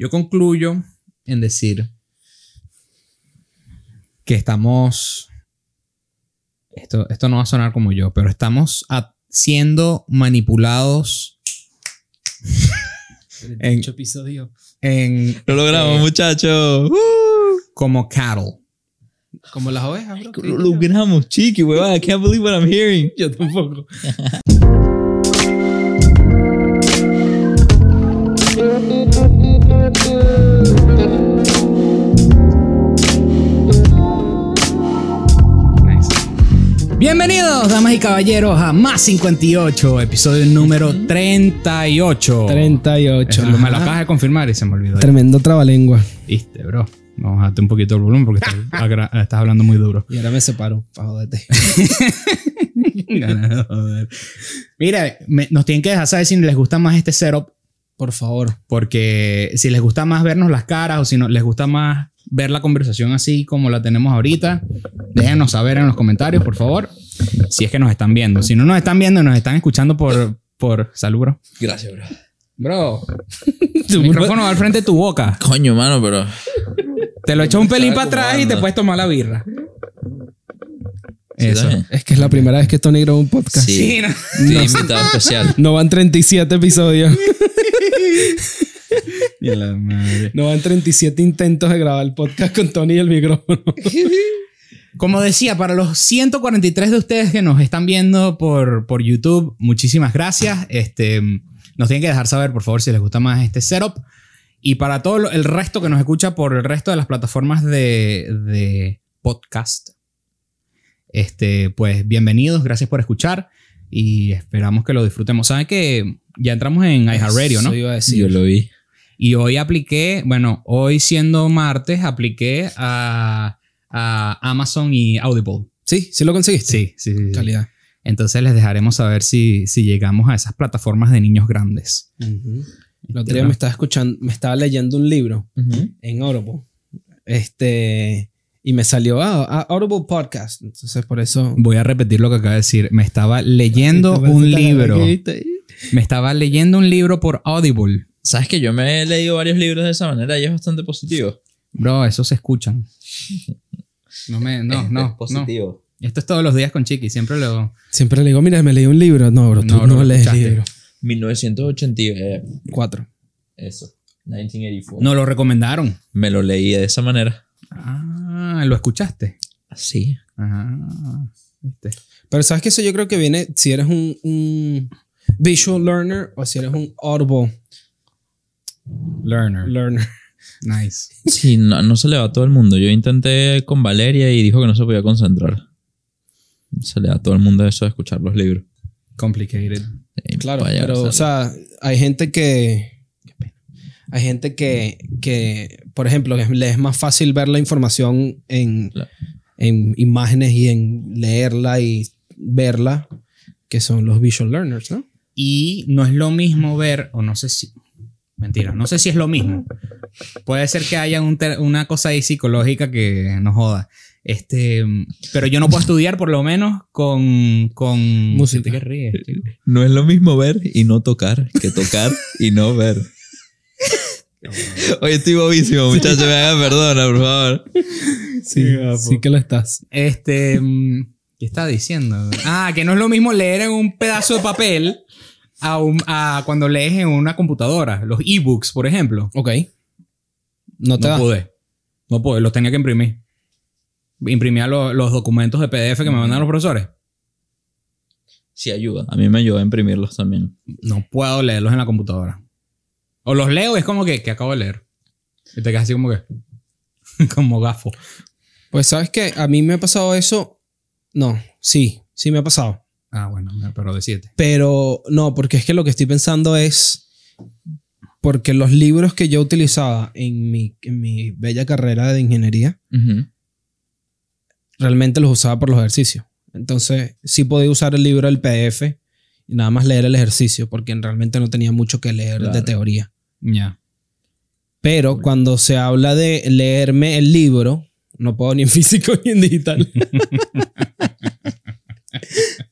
Yo concluyo en decir que estamos. Esto, esto no va a sonar como yo, pero estamos a- siendo manipulados En- episodio. en, Lo logramos, Eh, muchachos. como cattle. Como las ovejas, bro. Lo logramos, chiqui, huevada. I can't believe what I'm hearing. Yo tampoco. Bienvenidos, damas y caballeros, a Más 58, episodio número 38. 38. Eso, me lo acabas de confirmar y se me olvidó. Tremendo trabalengua. Viste, bro. Vamos a darte un poquito el volumen porque estás, hablando muy duro. Y ahora me separo, pa' joderte. Ganas de joder. Mira, me- nos tienen que dejar saber si les gusta más este setup, Por favor. porque si les gusta más vernos las caras o si no, les gusta más ver la conversación así como la tenemos ahorita, déjenos saber en los comentarios, por favor, si es que nos están viendo. Si no nos están viendo, nos están escuchando por... por salud, bro. Gracias, bro. Bro, el micrófono va al frente de tu boca. Coño, mano, pero. Te lo echas un pelín para atrás y te puedes tomar la birra. Sí, Eso. también. Es que es la primera vez que Tony graba un podcast. Sí. Sí, no. Sí, invitado especial. No van 37 episodios. Y la madre. No van 37 intentos de grabar el podcast con Tony y el micrófono. Como decía, para los 143 de ustedes que nos están viendo por, por YouTube, muchísimas gracias. Este, nos tienen que dejar saber, por favor, si les gusta más este setup. Y para todo lo- el resto que nos escucha por el resto de las plataformas de, de podcast, este, pues bienvenidos, gracias por escuchar y esperamos que lo disfrutemos. Saben que ya entramos en iHeartRadio, ¿no? Iba a decir. Yo lo vi. Y hoy apliqué, bueno, hoy siendo martes, apliqué a, a Amazon y Audible. Sí, sí lo conseguiste. Sí, sí, sí, sí. Calidad. Entonces les dejaremos saber si, si llegamos a esas plataformas de niños grandes. Ujú. El otro día me estaba escuchando, me estaba leyendo un libro en Audible. Este. Y me salió ah, ah, Audible Podcast. Entonces, por eso. Voy a repetir lo que acaba de decir. Me estaba leyendo un libro. Me estaba leyendo un libro por Audible. ¿Sabes que yo me he leído varios libros de esa manera y es bastante positivo? Bro, eso se escuchan. No me, no, Es- no, es no. positivo. Esto es todos los días con Chiqui. Siempre lo. Siempre le digo, mira, me leí un libro. No, bro, tú No, no, bro, lo lees escuchaste. libro. 1984. Eso. 1984. No lo recomendaron. Me lo leí de esa manera. Ah, lo escuchaste. Así. Ajá. ¿Viste? Pero sabes que eso yo creo que viene si eres un, un visual learner o si eres un audible Learner. learner. Nice. Sí, no, no se le va a todo el mundo. Yo intenté con Valeria y dijo que no se podía concentrar. Se le da a todo el mundo eso de escuchar los libros. Complicated. Y Claro, vaya, pero o sea, hay gente que hay gente que, que por ejemplo, es- le es más fácil ver la información en, Claro. en imágenes y en leerla y verla, que son los visual learners, ¿no? Y no es lo mismo ver, o no sé si. Mentira, no sé si es lo mismo. Puede ser que haya un una cosa ahí psicológica que nos joda. Este, pero yo no puedo estudiar por lo menos con. con Música. ¿Qué ríes? No es lo mismo ver y no tocar que tocar y no ver. Oye, estoy bobísimo, muchachos. Me hagan perdona, por favor. Sí, sí que lo estás. Este. mm, ¿Qué estaba diciendo? Ah, que no es lo mismo leer en un pedazo de papel a, un- a cuando lees en una computadora. Los ebooks, por ejemplo. Ok. No te No da. pude. No pude. Los tenía que imprimir. Imprimía los, los documentos de PDF que me mandan los profesores. Sí, ayuda. A mí me ayuda a imprimirlos también. No puedo leerlos en la computadora. O los leo y es como que, que acabo de leer. Y te quedas así como que. como gafo. Pues sabes que a mí me ha pasado eso. No, sí, sí me ha pasado. Ah, bueno, pero de 7. Pero no, porque es que lo que estoy pensando es. Porque los libros que yo utilizaba en mi, en mi bella carrera de ingeniería, realmente los usaba por los ejercicios. Entonces, sí podía usar el libro del PDF y nada más leer el ejercicio, porque realmente no tenía mucho que leer de Claro. teoría. Ya. Pero cuando se habla de leerme el libro, no puedo ni en físico ni en digital.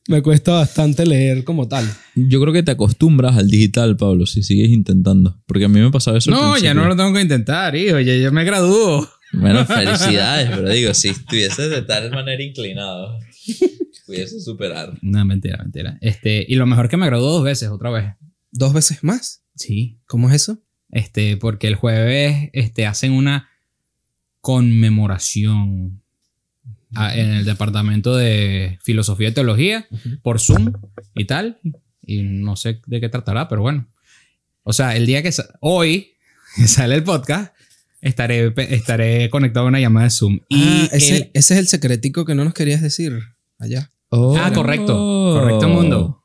Me cuesta bastante leer como tal. Yo creo que te acostumbras al digital, Pablo, si sigues intentando. Porque a mí me pasaba eso. No, ya no lo tengo que intentar, hijo. Ya, ya me gradúo. Bueno, felicidades, pero digo, si estuvieses de tal manera inclinado, pudiese superar. No, mentira, mentira. Este, y lo mejor que me graduó dos veces, otra vez. ¿Dos veces más? Sí. ¿Cómo es eso? Este, porque el jueves este, hacen una conmemoración a- en el departamento de filosofía y teología por Zoom y tal. Y no sé de qué tratará, pero bueno. O sea, el día que sa- hoy que sale el podcast, estaré, estaré conectado a una llamada de Zoom. Y ah, ese, el- ese es el secretico que no nos querías decir allá. Ah, correcto. Correcto, mundo.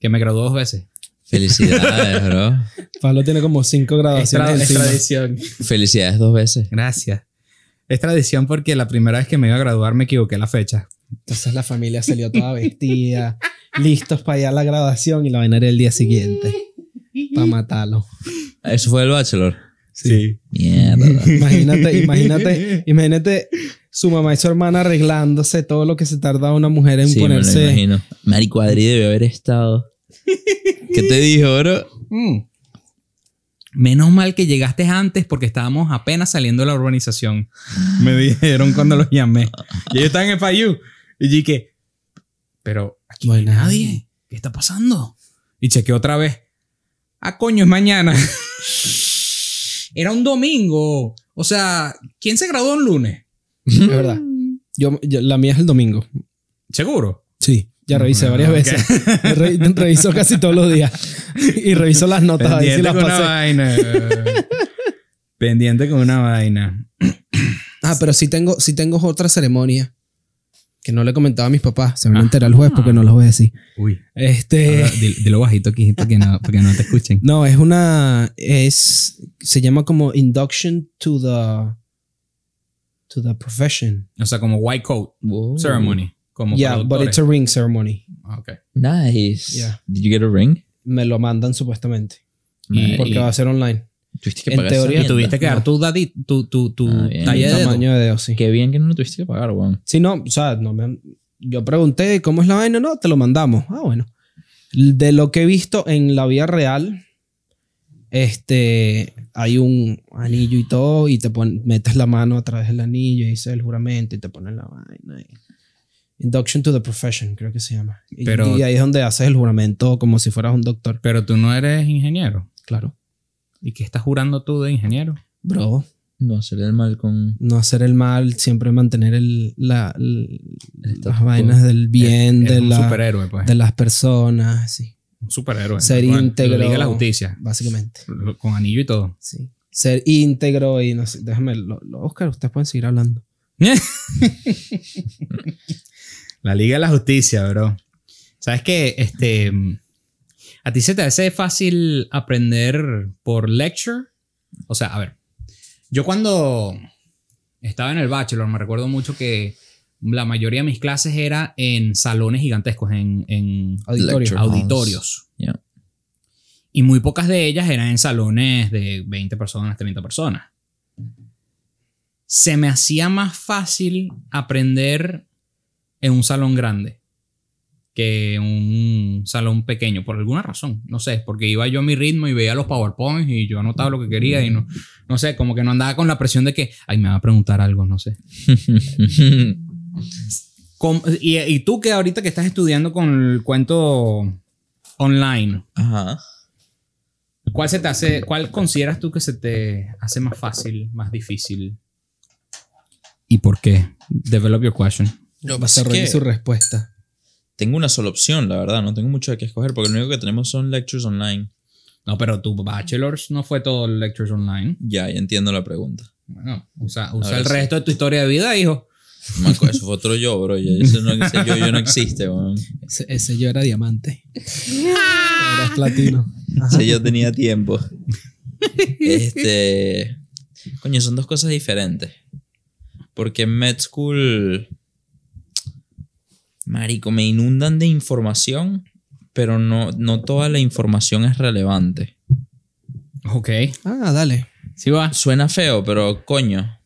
que me graduó dos veces. Felicidades, bro. Pablo tiene como cinco Es, graduaciones tra- es encima. tradición. Felicidades dos veces. Gracias. Es tradición porque la primera vez que me iba a graduar me equivoqué la fecha. Entonces la familia salió toda vestida, listos para ir a la graduación y la vaina era el día siguiente. Para matarlo. Eso fue el bachelor. Sí. Mierda. Imagínate, imagínate, imagínate su mamá y su hermana arreglándose todo lo que se tarda una mujer en Sí, me lo ponerse. imagino. Marico Adri debe haber estado. ¿Qué te dijo, bro? Mm. Menos mal que llegaste antes porque estábamos apenas saliendo de la urbanización. Me dijeron cuando los llamé. Y ellos estaban en FIU. Y yo dije, pero aquí no hay nadie. ¿Qué está pasando? Y chequeé otra vez. Ah, coño, es mañana. Era un domingo. O sea, ¿quién se graduó un lunes? Es verdad. Yo, yo- la mía es el domingo. ¿Seguro? Sí, ya revisé Ah, varias ok. veces. Re- reviso casi todos los días. Y reviso las notas a ver si Pendiente las con una vaina. Pendiente con una vaina. Ah, pero sí tengo, sí tengo otra ceremonia que no le he comentado a mis papás. Se van a enterar el jueves porque no los voy a decir. Uy. Este. Ahora, dilo, dilo bajito aquí para que, no, para que no te escuchen. No, es una. Es. Se llama como Induction to the. To the profession. O sea, como white coat ceremony. Como Yeah, but it's a ring ceremony. Ah, ok. Nice. Yeah. Did you get a ring? Me lo mandan supuestamente. Y- Porque va a ser online. Tuviste que En pagar teoría, Y tuviste que dar tu, dadi- tu, tu, tu Ah, talla de dedo. Tamaño de dedo, sí. Qué bien que no lo tuviste que pagar, weón. Sí, no, o sea, no me han- yo pregunté cómo es la vaina, no, te lo mandamos. Ah, bueno. De lo que he visto en la vida real, este, hay un anillo y todo, y te pon- metes la mano a través del anillo y dices el juramento y te ponen la vaina. y- Induction to the profession, creo que se llama. Y, Pero- y ahí es donde haces el juramento como si fueras un doctor. Pero tú no eres ingeniero. Claro. ¿Y qué estás jurando tú de ingeniero? Bro, No hacer el mal con. no hacer el mal, siempre mantener el, la, el- El status las vainas del bien, de, un la, superhéroe, pues. de las personas, sí. Un superhéroe. Ser Con- íntegro. Liga de la Justicia. Básicamente. Con anillo y todo. Sí. Ser íntegro y no sé. Déjame, lo, lo- Oscar, ustedes pueden seguir hablando. La Liga de la Justicia, bro. ¿Sabes qué? Este. ¿A ti se te hace fácil aprender por lecture? O sea, a ver. Yo cuando estaba en el bachelor, me recuerdo mucho que la mayoría de mis clases era en salones gigantescos, en, auditorios. Yeah. Y muy pocas de ellas eran en salones de 20 personas, 30 personas. Se me hacía más fácil aprender en un salón grande que en un salón pequeño, por alguna razón. No sé, porque iba yo a mi ritmo y veía los PowerPoints y yo anotaba lo que quería y no, no sé, como que no andaba con la presión de que, ay, me va a preguntar algo, no sé. Y, y tú que ahorita que estás estudiando con el cuento online, Ajá. ¿cuál se te hace, cuál consideras tú que se te hace más fácil, más difícil? ¿Y por qué? Develop your question. No, Desarrolle su respuesta. tengo una sola opción, la verdad. No tengo mucho de qué escoger porque lo único que tenemos son lectures online. No, pero tu bachelor's no fue todo lectures online. Ya, ya entiendo la pregunta. Bueno, usa, usa ver, el sí. resto de tu historia de vida, hijo. Marco, eso fue otro yo, bro. Ya ese, no, ese yo, yo no existe, weón. Ese, ese yo era diamante. era platino. Ajá. Ese yo tenía tiempo. Este. Coño, son dos cosas diferentes. Porque en Med School. Marico, me inundan de información, pero no, no toda la información es relevante. Ok. Ah, dale. Sí va. Suena feo, pero coño.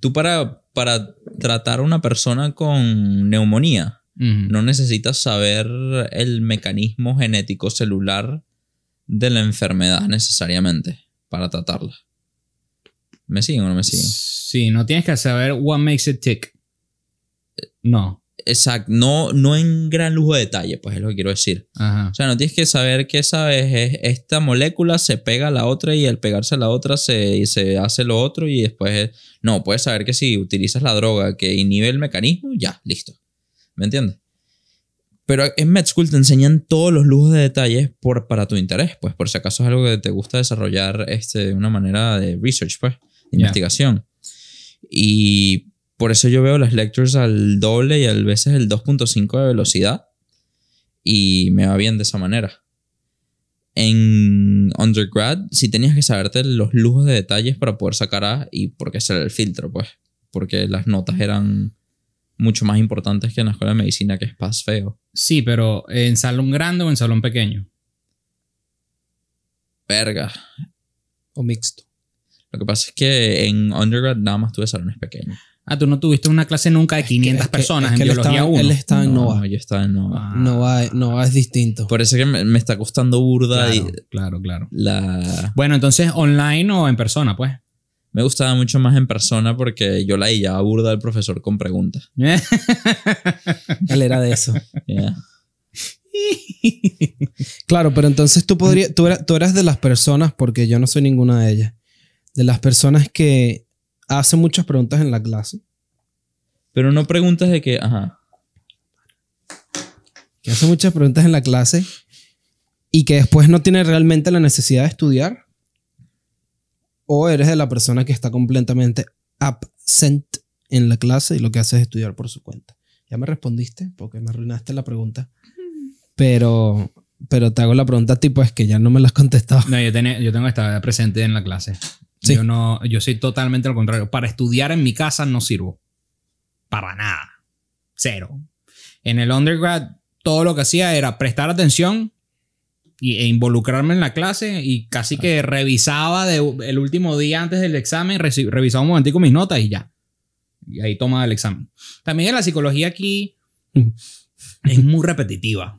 Tú para, para tratar a una persona con neumonía, No necesitas saber el mecanismo genético celular de la enfermedad necesariamente para tratarla. ¿Me siguen o no me siguen? Sí, no tienes que saber what makes it tick. No. Exacto, no, no en gran lujo de detalle, pues es lo que quiero decir. Ajá. O sea, no tienes que saber que, ¿sabes? Es- Esta molécula se pega a la otra y al pegarse a la otra se, se hace lo otro y después... No, puedes saber que si utilizas la droga que inhibe el mecanismo, ya, listo. ¿Me entiendes? Pero en Med School te enseñan todos los lujos de detalles por, para tu interés, pues por si acaso es algo que te gusta desarrollar este, de una manera de research, pues, de Ya. investigación. Y por eso yo veo las lectures al doble y a veces el 2.5 de velocidad y me va bien de esa manera. En undergrad, sí tenías que saberte los lujos de detalles para poder sacar A y porque ese era el filtro, pues. Porque las notas eran mucho más importantes que en la escuela de medicina, que es paz feo. Sí, pero ¿en salón grande o en salón pequeño? Verga. O mixto. Lo que pasa es que en undergrad nada más tuve salones pequeños. Ah, tú no tuviste una clase nunca de 500 Es que- personas es que en él biología estaba- 1. Él estaba en Nova. yo estaba en Nova. Ah, Nova, Nova es distinto. Por eso que me, me está costando burda claro, y claro, claro. la... Bueno, entonces online o en persona, pues. Me gustaba mucho más en persona porque yo la ya burda al profesor con preguntas. Él era de eso. Yeah. Claro, pero entonces tú podrías, tú, eras, tú eras de las personas, porque yo no soy ninguna de ellas, de las personas que hacen muchas preguntas en la clase, Pero no preguntas de que, ajá. que hacen muchas preguntas en la clase y que después no tiene realmente la necesidad de estudiar, o eres de la persona que está completamente absent en la clase y lo que hace es estudiar por su cuenta. Ya me respondiste porque me arruinaste la pregunta, pero, pero te hago la pregunta tipo es que ya no me la has contestado. No, yo, tenía- yo tengo que estar presente en la clase. Sí. Yo no, yo soy totalmente lo contrario. Para estudiar en mi casa no sirvo. Para nada. Cero. En el undergrad, todo lo que hacía era prestar atención e involucrarme en la clase y casi que revisaba de, el último día antes del examen, revisaba un momentico mis notas y ya. Y ahí tomaba el examen. También la psicología aquí es muy repetitiva.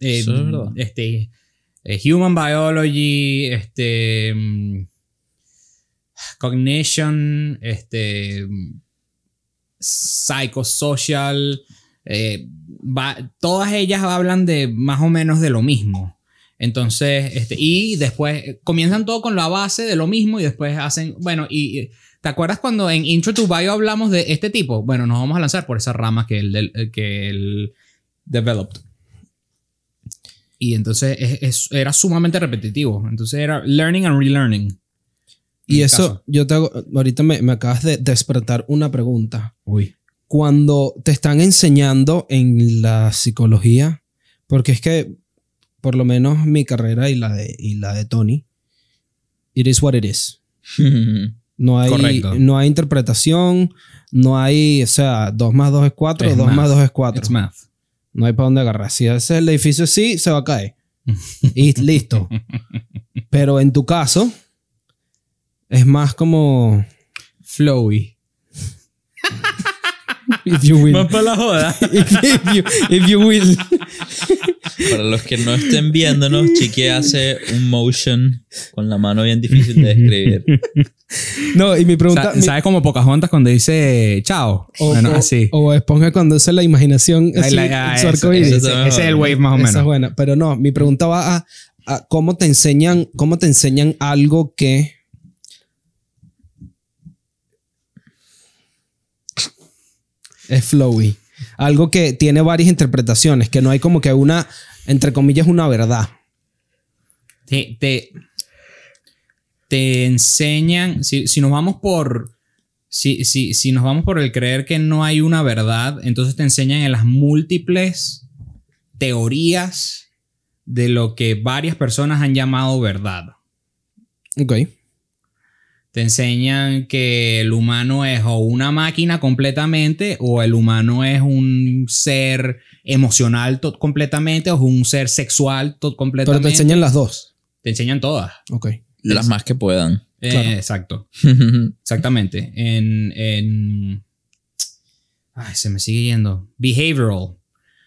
Eh, Eso es verdad. Este, eh, human biology, este, mm, cognition, este, psychosocial, eh, va- todas ellas hablan de más o menos de lo mismo. Entonces, este, y después eh, comienzan todo con la base de lo mismo y después hacen, bueno, y ¿te acuerdas cuando en Intro to Bio hablamos de este tipo? Bueno, nos vamos a lanzar por esa rama que él, del- que developed. Y entonces es- es- era sumamente repetitivo. Entonces era learning and relearning. Y eso, caso. yo te hago, ahorita me, me acabas de despertar una pregunta. Uy. Cuando te están enseñando en la psicología, porque es que por lo menos mi carrera y la de, y la de Tony, it is what it is. No hay, Correcto. no hay interpretación, no hay, o sea, 2 más 2 es 4, Es 2 math. más 2 es 4. It's math. No hay para dónde agarrar. Si ese es el edificio sí, se va a caer. Y listo. Pero en tu caso, es más como. Flowy. If you will. para la joda. if, you, if you will. Para los que no estén viéndonos, Chiqui hace un motion con la mano bien difícil de describir. No, y mi pregunta. mi- ¿Sabes como Pocahontas cuando dice chao? o, bueno, o- así. o esponja cuando usa la imaginación. Ahí Así, la- ah, eso- ese, ese es el wave más o Esa menos. es buena. Pero no, mi pregunta va a, a cómo te enseñan, cómo te enseñan algo que. Es flowy. Algo que tiene varias interpretaciones, que no hay como que una, entre comillas, una verdad. te, te, te enseñan, si, si nos vamos por, si, si, si nos vamos por el creer que no hay una verdad, entonces te enseñan en las múltiples teorías de lo que varias personas han llamado verdad. Ok. Te enseñan que el humano es o una máquina completamente o el humano es un ser emocional completamente o es un ser sexual to- Pero completamente. te enseñan las dos. Te enseñan todas. Ok. Las más que puedan. Eh, Claro. exacto. Exactamente. En, en- Ay, se me sigue yendo. Behavioral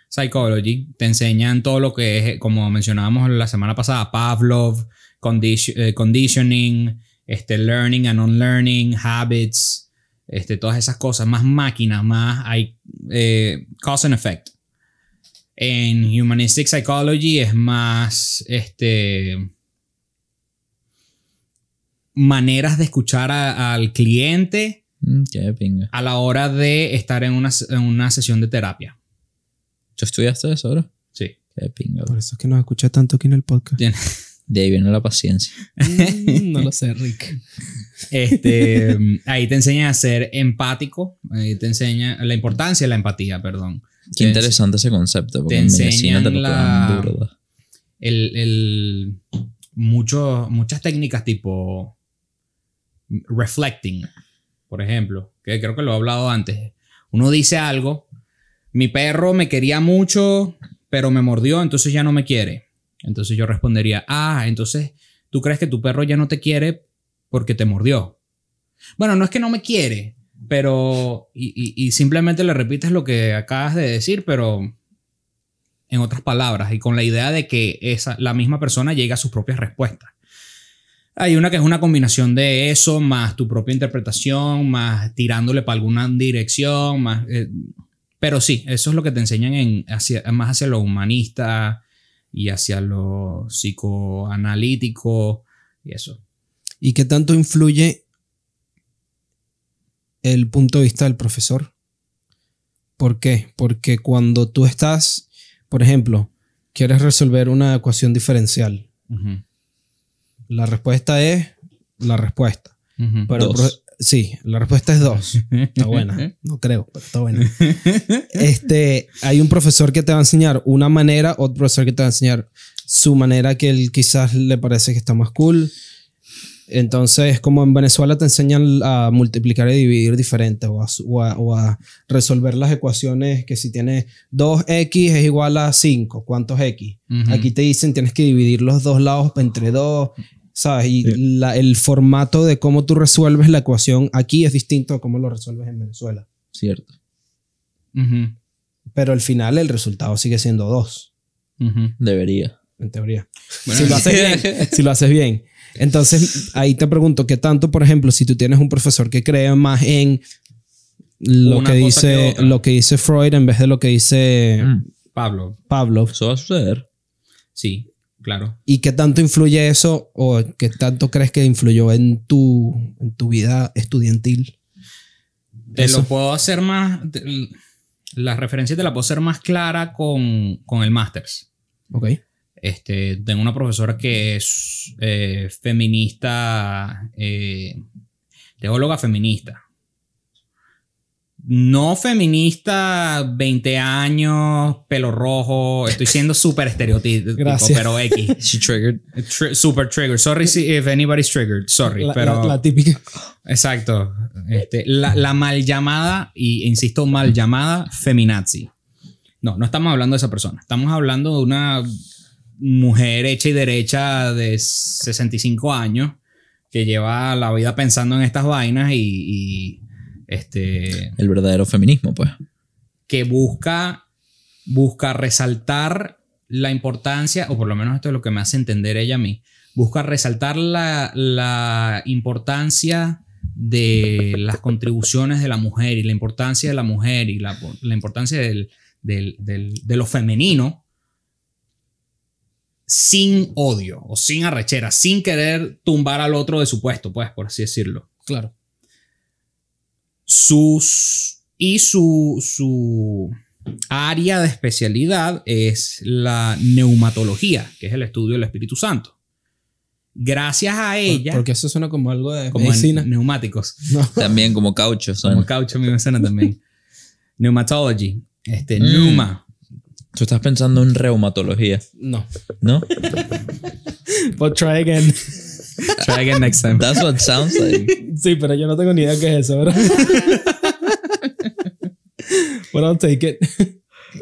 Psychology. Te enseñan todo lo que es, como mencionábamos la semana pasada, Pavlov, condi- eh, conditioning, este, learning and unlearning, habits, este, todas esas cosas. Más máquinas, más hay eh, cause and effect. En Humanistic Psychology es más este, maneras de escuchar a- al cliente Mm, a la hora de estar en una, en una sesión de terapia. ¿Tú estudiaste eso ahora? Sí. Qué pinga. Por eso es que nos escucha tanto aquí en el podcast. De ahí viene la paciencia. Mm, no lo sé, Rick. Este, ahí te enseña a ser empático, ahí te enseña la importancia de la empatía, perdón. Qué Te- interesante ese concepto. Porque te en medicina te lo la- duro. El, el- mucho- muchas técnicas tipo reflecting, por ejemplo, que creo que lo he hablado antes. Uno dice algo, mi perro me quería mucho, pero me mordió, entonces ya no me quiere. Entonces yo respondería, ah, entonces tú crees que tu perro ya no te quiere porque te mordió. Bueno, no es que no me quiere, pero... Y, simplemente le repites lo que acabas de decir, pero en otras palabras y con la idea de que esa, la misma persona llegue a sus propias respuestas. Hay una que es una combinación de eso, más tu propia interpretación, más tirándole para alguna dirección, más... eh, pero sí, eso es lo que te enseñan en, más hacia lo humanista y hacia lo psicoanalítico y eso. ¿Y qué tanto influye el punto de vista del profesor? ¿Por qué? Porque cuando tú estás, por ejemplo, quieres resolver una ecuación diferencial, la respuesta es la respuesta. Pero sí, la respuesta es dos. Está buena. No creo, pero está buena. Este, hay un profesor que te va a enseñar una manera, otro profesor que te va a enseñar su manera que él quizás le parece que está más cool. Entonces, como en Venezuela te enseñan a multiplicar y dividir diferente o a, su- o a- o a resolver las ecuaciones que si tienes 2x es igual a 5, ¿cuántos x? Aquí te dicen tienes que dividir los dos lados entre dos, ¿sabes? Y la- el formato de cómo tú resuelves la ecuación aquí es distinto a cómo lo resuelves en Venezuela. Cierto. Pero al final el resultado sigue siendo 2, ujú. Debería. en teoría. Bueno, si lo haces bien, si lo haces bien. Entonces, ahí te pregunto, ¿qué tanto, por ejemplo, si tú tienes un profesor que cree más en lo Una que dice lo que dice Freud en vez de lo que dice Mm, Pablo, Pavlov? Eso va a suceder. sí, claro. ¿Y qué tanto influye eso o qué tanto crees que influyó en tu, en tu vida estudiantil? Te Eso. lo puedo hacer más. te- La referencia te la puedo hacer más clara con, con el Masters. Ok. Este, tengo una profesora que es eh, feminista, eh, teóloga feminista. No feminista, 20 años, pelo rojo. Estoy siendo súper estereotípico, Gracias. pero X. She triggered. Tri- super triggered. Sorry si- if anybody's triggered. Sorry, La, pero. la- la típica. Exacto. Este, la, la mal llamada, y insisto, mal llamada feminazi. No, no estamos hablando de esa persona. Estamos hablando de una mujer hecha y derecha de 65 años que lleva la vida pensando en estas vainas y, y, este, El verdadero feminismo, pues. que busca, busca resaltar la importancia, o por lo menos esto es lo que me hace entender ella a mí, busca resaltar la, la importancia de las contribuciones de la mujer y la importancia de la mujer y la, la importancia del, del- del- de lo femenino sin odio o sin arrechera, sin querer tumbar al otro de su puesto, pues, por así decirlo Claro. Sus y su, su área de especialidad es la neumatología, que es el estudio del Espíritu Santo. Gracias a ella, Porque eso suena como algo de como medicina. neumáticos, No. También como caucho. como suena. caucho a mí me suena también. Neumatology, este, Mm. neuma. Tú estás pensando en reumatología, No. ¿no? But try again. Try again next time. That's what it sounds like. sí, pero yo no tengo ni idea qué es eso, ¿verdad? But I'll take it.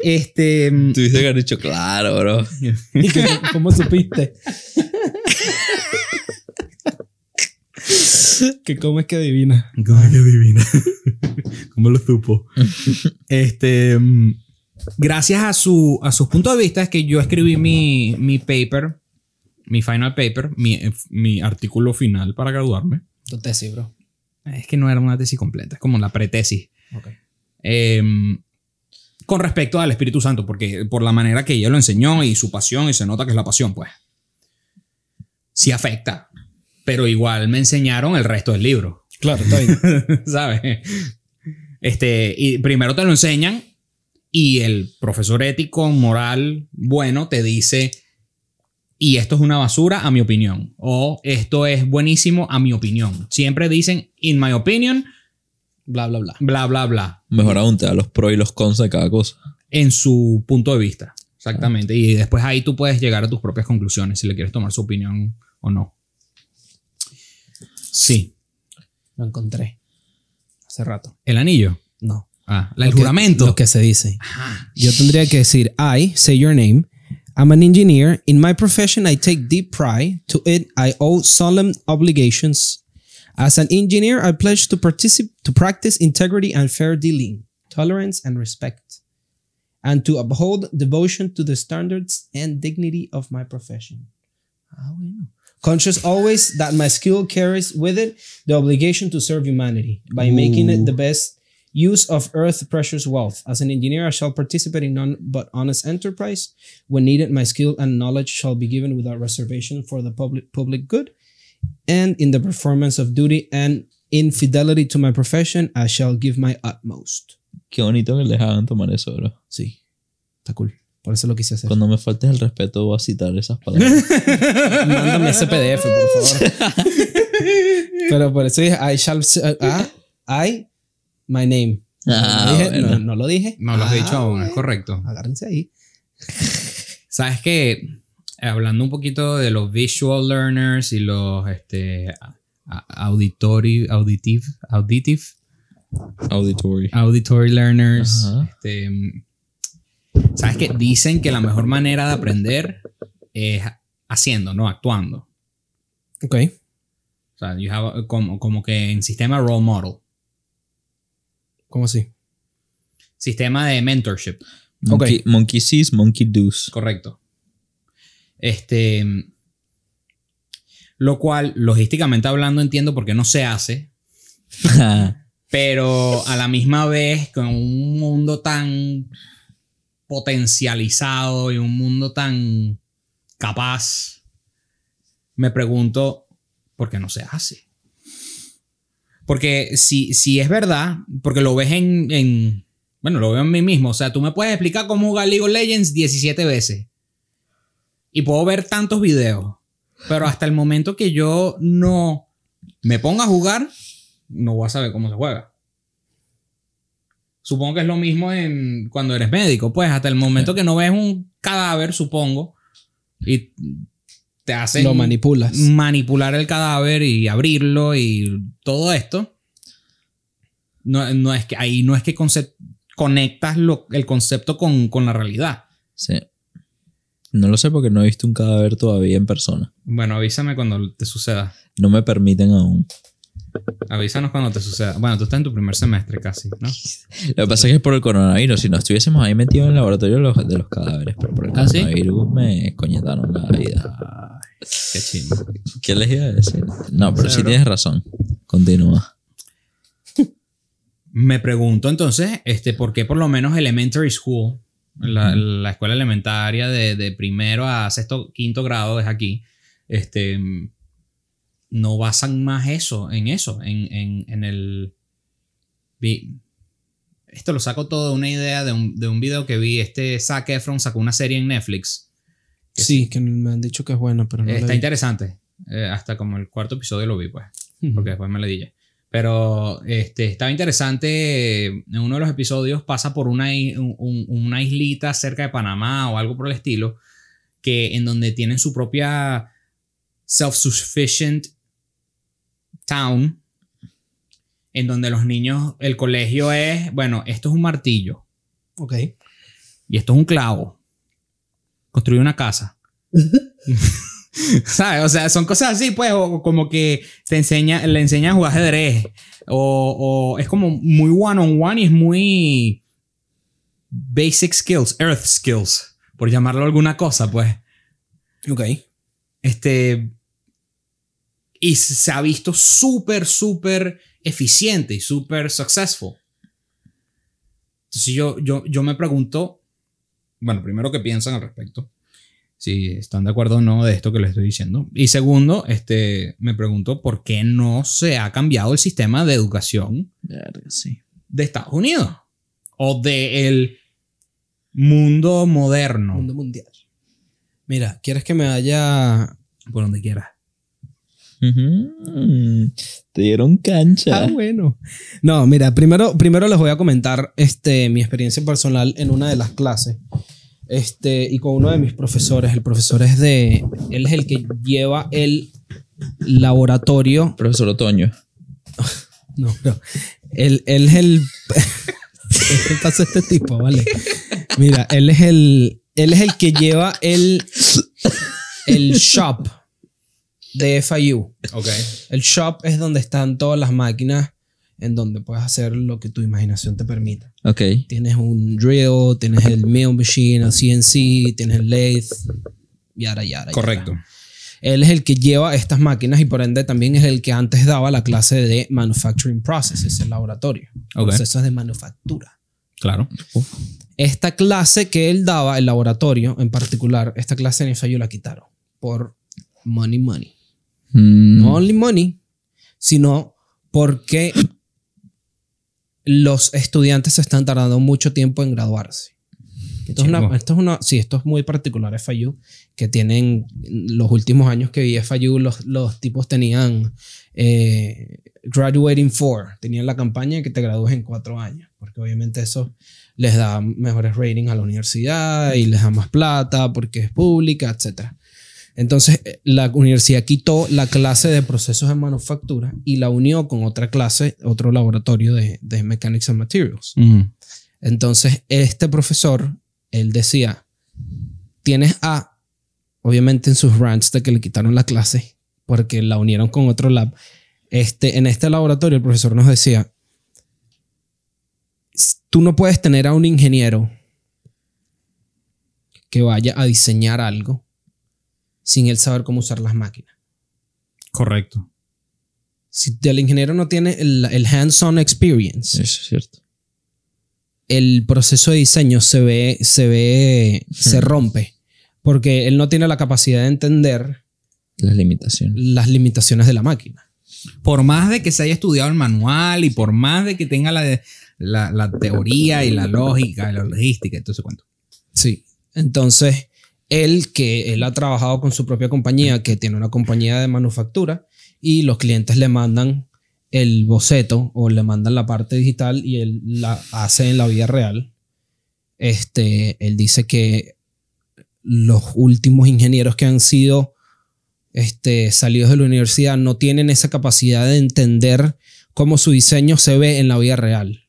Este, mm, Tuviste que haber dicho, claro, bro. ¿Y que, cómo supiste? que cómo es que adivina. ¿Cómo es que adivina? ¿Cómo lo supo? este, mm, gracias a, su, a sus puntos de vista es que yo escribí mi, mi paper, mi final paper, mi, mi artículo final para graduarme. Tu tesis, bro. Es que no era una tesis completa, es como la pretesis. Em, con respecto al Espíritu Santo, porque por la manera que ella lo enseñó y su pasión, y se nota que es la pasión, pues, sí afecta. Pero igual me enseñaron el resto del libro, Claro, está bien. ¿sabes? Este, y primero te lo enseñan y el profesor ético, moral, bueno, te dice, y esto es una basura, a mi opinión, o esto es buenísimo, a mi opinión. Siempre dicen, in my opinion, bla, bla, bla. bla, bla, bla. Mejor aún, te da los pros y los cons de cada cosa. en su punto de vista. Exactamente. Y después ahí tú puedes llegar a tus propias conclusiones si le quieres tomar su opinión o no. Sí. Lo encontré. Hace rato. El anillo. No. Ah, el Lo que- juramento. Lo que se dice. Ajá. Yo tendría que decir, I, say your name. I'm an engineer. In my profession, I take deep pride. To it, I owe solemn obligations. As an engineer, I pledge to participate, to practice integrity and fair dealing, tolerance and respect, and to uphold devotion to the standards and dignity of my profession. Ah, bueno. Conscious always that my skill carries with it the obligation to serve humanity by making it the best use of earth's precious wealth. As an engineer, I shall participate in none but honest enterprise. When needed, my skill and knowledge shall be given without reservation for the public public good. And in the performance of duty and in fidelity to my profession, I shall give my utmost. Qué bonito que les hagan tomar eso, bro. Sí, está cool. Por eso lo quise hacer. Cuando me faltes el respeto, voy a citar esas palabras. Mándame ese PDF, por favor. Pero por eso dije, I shall. Ah, I, my name. Ah, no, dije- bueno. no, no lo dije. No lo has Ah, dicho aún, es correcto. Agárrense ahí. Sabes que hablando un poquito de los visual learners y los este, auditory, auditive, auditive, Auditory. auditory learners, este, sabes que dicen que la mejor manera de aprender es haciendo, no actuando. Ok. O sea, you have a- como, como que en sistema role model, ¿Cómo así? sistema de mentorship, Monkey, monkey sees, monkey does. correcto. Este, lo cual, logísticamente hablando, entiendo por qué no se hace, pero a la misma vez con un mundo tan potencializado y un mundo tan capaz, me pregunto por qué no se hace. Porque si, si es verdad, porque lo ves en, en- bueno, lo veo en mí mismo, o sea, tú me puedes explicar cómo jugar League of Legends 17 veces y puedo ver tantos videos, pero hasta el momento que yo no me ponga a jugar, no voy a saber cómo se juega. Supongo que es lo mismo en cuando eres médico, pues hasta el momento que no ves un cadáver, supongo, y te hacen Lo manipulas. manipular el cadáver y abrirlo y todo esto. No, no es que ahí no es que concep- conectas lo- el concepto con, con la realidad. Sí. No lo sé porque no he visto un cadáver todavía en persona. Bueno, avísame cuando te suceda. No me permiten aún. Avísanos cuando te suceda. Bueno, tú estás en tu primer semestre casi, ¿no? Lo que pasa es que es por el coronavirus. Si no estuviésemos ahí metidos en el laboratorio de los, de los cadáveres, pero por el ¿Ah, sí? coronavirus me coñetaron la vida. Qué chingo. ¿Qué les iba a decir? No, pero sí tienes razón. Continúa. Me pregunto entonces, este, ¿por qué por lo menos elementary school, la, la escuela elementaria de, de primero a sexto, quinto grado es aquí, este, no basan más eso, en eso, en, en, en el... Esto lo saco todo de una idea de un, de un video que vi, este Zac Efron sacó una serie en Netflix. Que Sí, que me han dicho que es bueno, pero no. Está la vi. interesante. Eh, hasta como el cuarto episodio lo vi, pues porque después me le dije. Pero este, estaba interesante. En uno de los episodios pasa por una, un- una islita cerca de Panamá o algo por el estilo, que en donde tienen su propia self-sufficient town, en donde los niños, el colegio es, bueno, esto es un martillo Ok. y esto es un clavo. Construir una casa. ¿Sabes? O sea, son cosas así, pues, o como que te enseña, le enseña a jugar ajedrez. O, o es como muy one on one y es muy basic skills, earth skills, por llamarlo alguna cosa, pues. Ok. Este. Y se ha visto súper, súper eficiente y súper successful. Entonces yo, yo, yo me pregunto, bueno, primero, ¿qué piensan al respecto? Si están de acuerdo o no de esto que les estoy diciendo. Y segundo, este, me pregunto por qué no se ha cambiado el sistema de educación sí. de Estados Unidos o del mundo moderno, Mundo mundial. Mira, ¿quieres que me vaya por donde quieras. Te dieron cancha. Ah, bueno. No, mira, primero, primero les voy a comentar este, mi experiencia personal en una de las clases. Este, y con uno de mis profesores. El profesor es de. Él es el que lleva el laboratorio. Profesor Otoño. No, no. Él, él es el. ¿Qué pasa este tipo? Vale. Mira, él es el. Él es el que lleva el. El shop de FIU. Ok. El shop es donde están todas las máquinas en donde puedes hacer lo que tu imaginación te permita. Ok. Tienes un drill, tienes el mill machine, el CNC, tienes el lathe, yara, yara. Correcto. yara. Él es el que lleva estas máquinas y por ende también es el que antes daba la clase de manufacturing processes, el laboratorio. Ok. Procesos de manufactura. Claro. Esta clase que él daba, el laboratorio en particular, esta clase en FIU la quitaron por money, money. Mm, no only money, sino porque los estudiantes se están tardando mucho tiempo en graduarse. Esto es, una, esto es una- sí, esto es muy particular FIU, que tienen los últimos años que vi FIU, los, los tipos tenían eh, graduating for, tenían la campaña de que te gradúes en cuatro años, porque obviamente eso les da mejores ratings a la universidad y les da más plata porque es pública, etc. Entonces, eh, la universidad quitó la clase de procesos de manufactura y la unió con otra clase, otro laboratorio de, de Mechanics and Materials. Entonces, este profesor, él decía, tienes A, obviamente en sus rants de que le quitaron la clase porque la unieron con otro lab. Este, en este laboratorio, el profesor nos decía, "S- tú no puedes tener a un ingeniero que vaya a diseñar algo sin él saber cómo usar las máquinas. Correcto. Si el ingeniero no tiene el, el hands-on experience, Eso es cierto. el proceso de diseño se ve, se ve, se rompe. Porque él no tiene la capacidad de entender Las limitaciones. las limitaciones de la máquina. Por más de que se haya estudiado el manual y por más de que tenga la, la, la teoría y la lógica y la logística ese cuento. Sí. Entonces, él que él ha trabajado con su propia compañía, que tiene una compañía de manufactura, y los clientes le mandan el boceto o le mandan la parte digital y él la hace en la vida real. Este, él dice que los últimos ingenieros que han sido este, salidos de la universidad no tienen esa capacidad de entender cómo su diseño se ve en la vida real.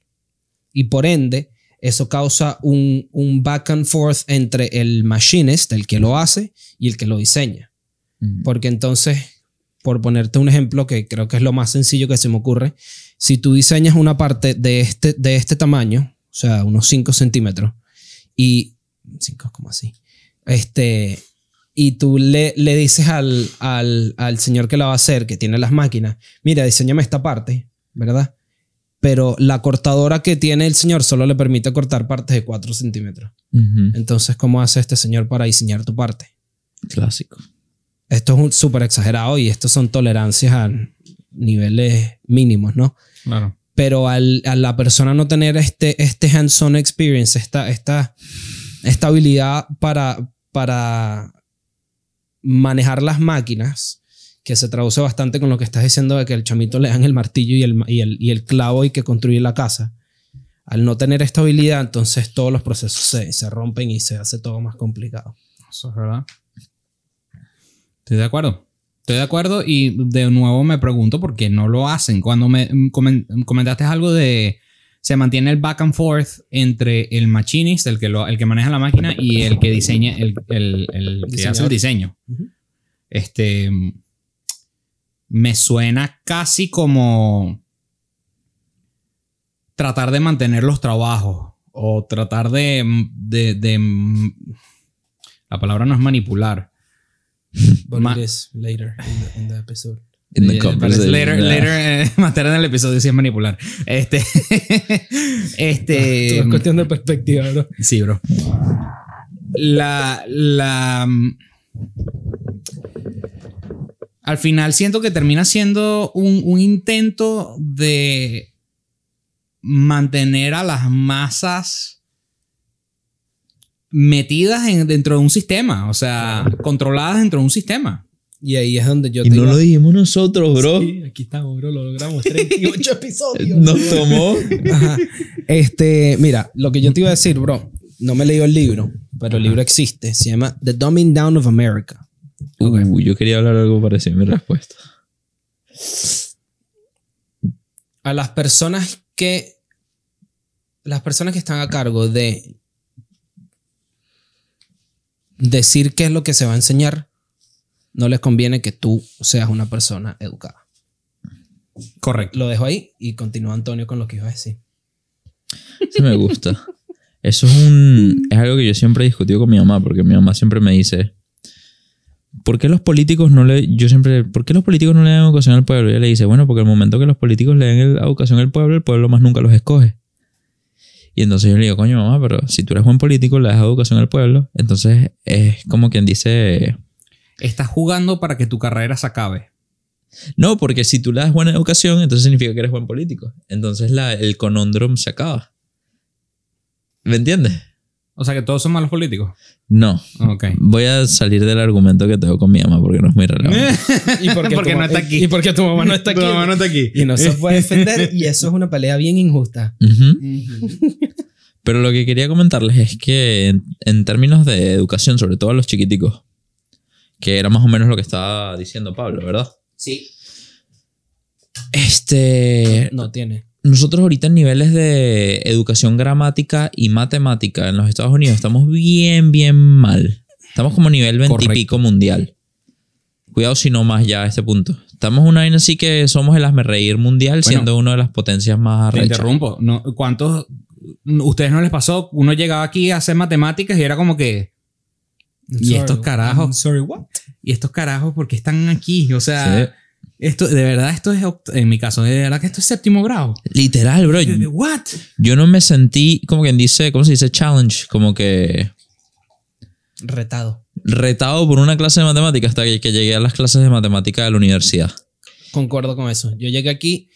Y por ende, eso causa un, un back and forth entre el machinist, el que lo hace, y el que lo diseña. Mm. Porque entonces, por ponerte un ejemplo que creo que es lo más sencillo que se me ocurre, si tú diseñas una parte de este, de este tamaño, o sea, unos 5 centímetros, y 5 como así, este, y tú le, le dices al, al, al señor que la va a hacer, que tiene las máquinas, mira, diseñame esta parte, ¿verdad? Pero la cortadora que tiene el señor solo le permite cortar partes de 4 centímetros. Entonces, ¿cómo hace este señor para diseñar tu parte? Clásico. Esto es un súper exagerado y estos son tolerancias a niveles mínimos, ¿no? Claro. Pero al, a la persona no tener este, este hands-on experience, esta, esta, esta habilidad para, para manejar las máquinas, que se traduce bastante con lo que estás diciendo de que el chamito le dan el martillo y el, y el, y el clavo y que construye la casa. Al no tener esta habilidad, entonces todos los procesos se, se rompen y se hace todo más complicado. Eso es verdad. Estoy de acuerdo. Estoy de acuerdo y de nuevo me pregunto por qué no lo hacen. Cuando me comen- comentaste algo de se mantiene el back and forth entre el machinist, el que, lo, el que maneja la máquina, y el que diseña, el, el, el que hace el diseño. Ujú. Este. Me suena casi como. Tratar de mantener los trabajos. O tratar de. de, de- la palabra no es manipular. But Ma- it is later in the, in the episode. In the Eh, conversation, later, yeah. later, eh, más tarde en el episodio sí es manipular. Este. este. Todo es cuestión de perspectiva, bro. Sí, bro. La. La. Al final siento que termina siendo un, un intento de mantener a las masas metidas en- dentro de un sistema, o sea, controladas dentro de un sistema. Y ahí es donde yo Y te no iba- lo dijimos nosotros, bro. Sí, aquí estamos, bro. Lo logramos. 38 episodios. Nos tomó. Ajá. Este, mira, lo que yo te iba a decir, bro. No me he leído el libro, pero el libro existe. Se llama The Dumbing Down of America. Yo quería hablar algo parecido a mi respuesta. A las personas que. Las personas que están a cargo de decir qué es lo que se va a enseñar, no les conviene que tú seas una persona educada. Correcto. Lo dejo ahí y continúa Antonio con lo que iba a decir. Eso me gusta. Eso es un. Es algo que yo siempre he discutido con mi mamá, porque mi mamá siempre me dice. ¿Por qué los políticos no le. Yo siempre. ¿Por qué los políticos no le dan educación al pueblo? Y ella le dice, bueno, porque el momento que los políticos le den educación al pueblo, el pueblo más nunca los escoge. Y entonces yo le digo, coño, mamá, pero si tú eres buen político, le das educación al pueblo. Entonces es como quien dice. Estás jugando para que tu carrera se acabe. No, porque si tú le das buena educación, entonces significa que eres buen político. Entonces la, el conundrum se acaba. ¿Me entiendes? O sea que todos son malos políticos. No. Ok. Voy a salir del argumento que tengo con mi mamá porque no es muy relevante. ¿Y por qué Porque tu no está aquí. Y porque tu mamá no está aquí. Tu mamá no está aquí. Y no se puede defender. Y eso es una pelea bien injusta. Pero lo que quería comentarles es que en, en términos de educación, sobre todo a los chiquiticos, que era más o menos lo que estaba diciendo Pablo, ¿verdad? Sí. Este, No tiene. Nosotros ahorita en niveles de educación gramática y matemática en los Estados Unidos estamos bien, bien mal. Estamos como nivel 20 y Correcto. pico mundial. Cuidado si no más ya a este punto. Estamos una vaina así que somos el reír mundial, Bueno, siendo una de las potencias más Te arrechas. interrumpo. No, ¿Cuántos? ¿Ustedes no les pasó? Uno llegaba aquí a hacer matemáticas y era como que. ¿Y estos carajos? I'm sorry, what? ¿Y estos carajos por qué están aquí? O sea, Sí. Esto, de verdad, esto es. En mi caso, de verdad que esto es séptimo grado. Literal, bro. ¿What? Yo no me sentí, como quien dice, ¿cómo se dice? Challenge. Como que Retado. retado por una clase de matemáticas hasta que, que llegué a las clases de matemática de la universidad. Concuerdo con eso. Yo llegué aquí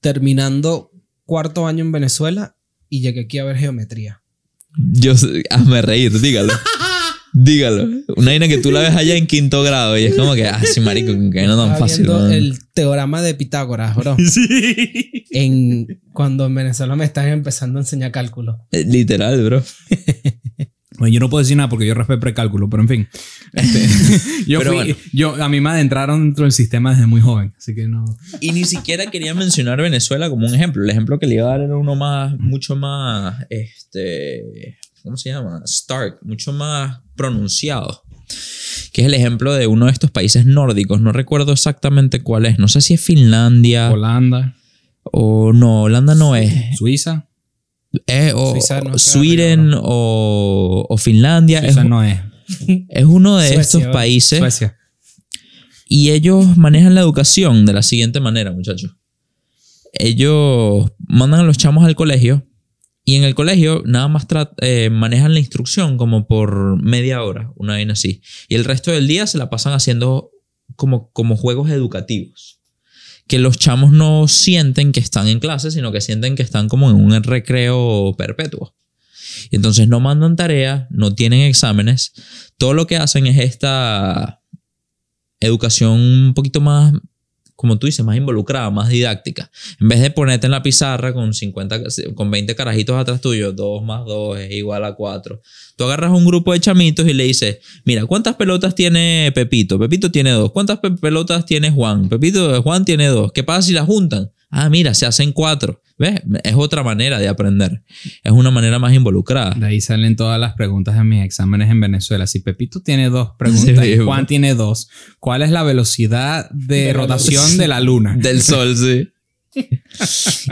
terminando cuarto año en Venezuela y llegué aquí a ver geometría. Yo, hazme reír, dígalo. dígalo. Una vaina que tú la ves allá en quinto grado y es como que, ah, sí, marico, que no tan fácil. viendo el teorema de Pitágoras, bro. Sí. en, cuando en Venezuela me están empezando a enseñar cálculo. Eh, Literal, bro. Bueno, yo no puedo decir nada porque yo respeto precálculo, pero en fin. Este, yo, Pero fui- bueno. yo a mí me adentraron dentro del sistema desde muy joven, así que no. Y ni siquiera quería mencionar Venezuela como un ejemplo. El ejemplo que le iba a dar era uno más, mucho más, este, ¿cómo se llama? Stark, mucho más pronunciado. Que es el ejemplo de uno de estos países nórdicos. No recuerdo exactamente cuál es. No sé si es Finlandia Holanda, o no, Holanda no es. Suiza. Es o Suiza no Sweden arriba, o, o Finlandia. Suiza es, no es. es uno de Suecia, estos países. Suecia. Y ellos manejan la educación de la siguiente manera, muchachos. Ellos mandan a los chamos al colegio y en el colegio nada más eh, manejan la instrucción como por media hora, una vaina así. Y el resto del día se la pasan haciendo como, como juegos educativos. Que los chamos no sienten que están en clase, sino que sienten que están como en un recreo perpetuo. Y entonces no mandan tareas, no tienen exámenes. Todo lo que hacen es esta educación un poquito más, como tú dices, más involucrada, más didáctica. En vez de ponerte en la pizarra con 50, con 20 carajitos atrás tuyo, 2 más 2 es igual a 4. Tú agarras un grupo de chamitos y le dices, mira, ¿cuántas pelotas tiene Pepito? Pepito tiene 2. ¿Cuántas pe- pelotas tiene Juan? Pepito, Juan tiene 2. ¿Qué pasa si las juntan? Ah, mira, se hacen 4. ¿Ves? Es otra manera de aprender. Es una manera más involucrada. De ahí salen todas las preguntas de mis exámenes en Venezuela. Si Pepito tiene dos preguntas Sí, y Juan bueno. tiene dos, ¿cuál es la velocidad de, rotación de la luna? Del sol, sí.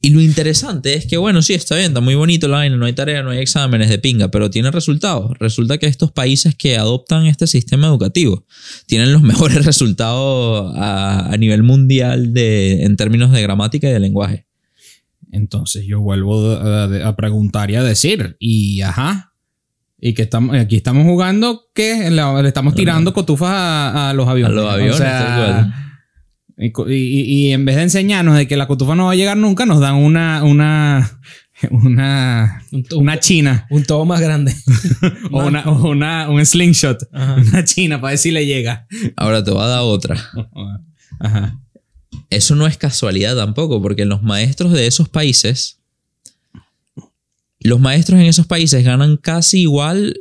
y lo interesante es que, bueno, sí, está bien, está muy bonito la vaina, no hay tarea, no hay exámenes de pinga, pero tiene resultados. Resulta que estos países que adoptan este sistema educativo tienen los mejores resultados a, a nivel mundial de, en términos de gramática y de lenguaje. Entonces yo vuelvo a, a preguntar y a decir, y ajá, y que estamos, aquí estamos jugando que le, le estamos tirando cotufas a, a los aviones. A los aviones, O sea, y, en vez de enseñarnos de que la cotufa no va a llegar nunca, nos dan una, una, una, Un, una china. un todo más grande. O, una, o una- un slingshot. Ajá. Una china para ver si le llega. Ahora te voy a dar otra. Ajá. Eso no es casualidad tampoco, porque los maestros de esos países, los maestros en esos países ganan casi igual,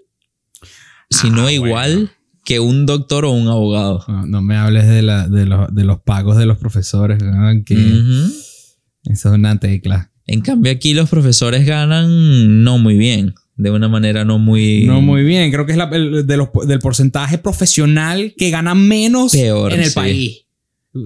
si no Ah, igual, que un doctor o un abogado. No, no me hables de, la, de, los, de los pagos de los profesores. ¿no? Que. Eso es una tecla. En cambio, aquí los profesores ganan no muy bien, de una manera no muy... No muy bien. Creo que es la- el- de los, del porcentaje profesional que gana menos Peor, en el sí. país.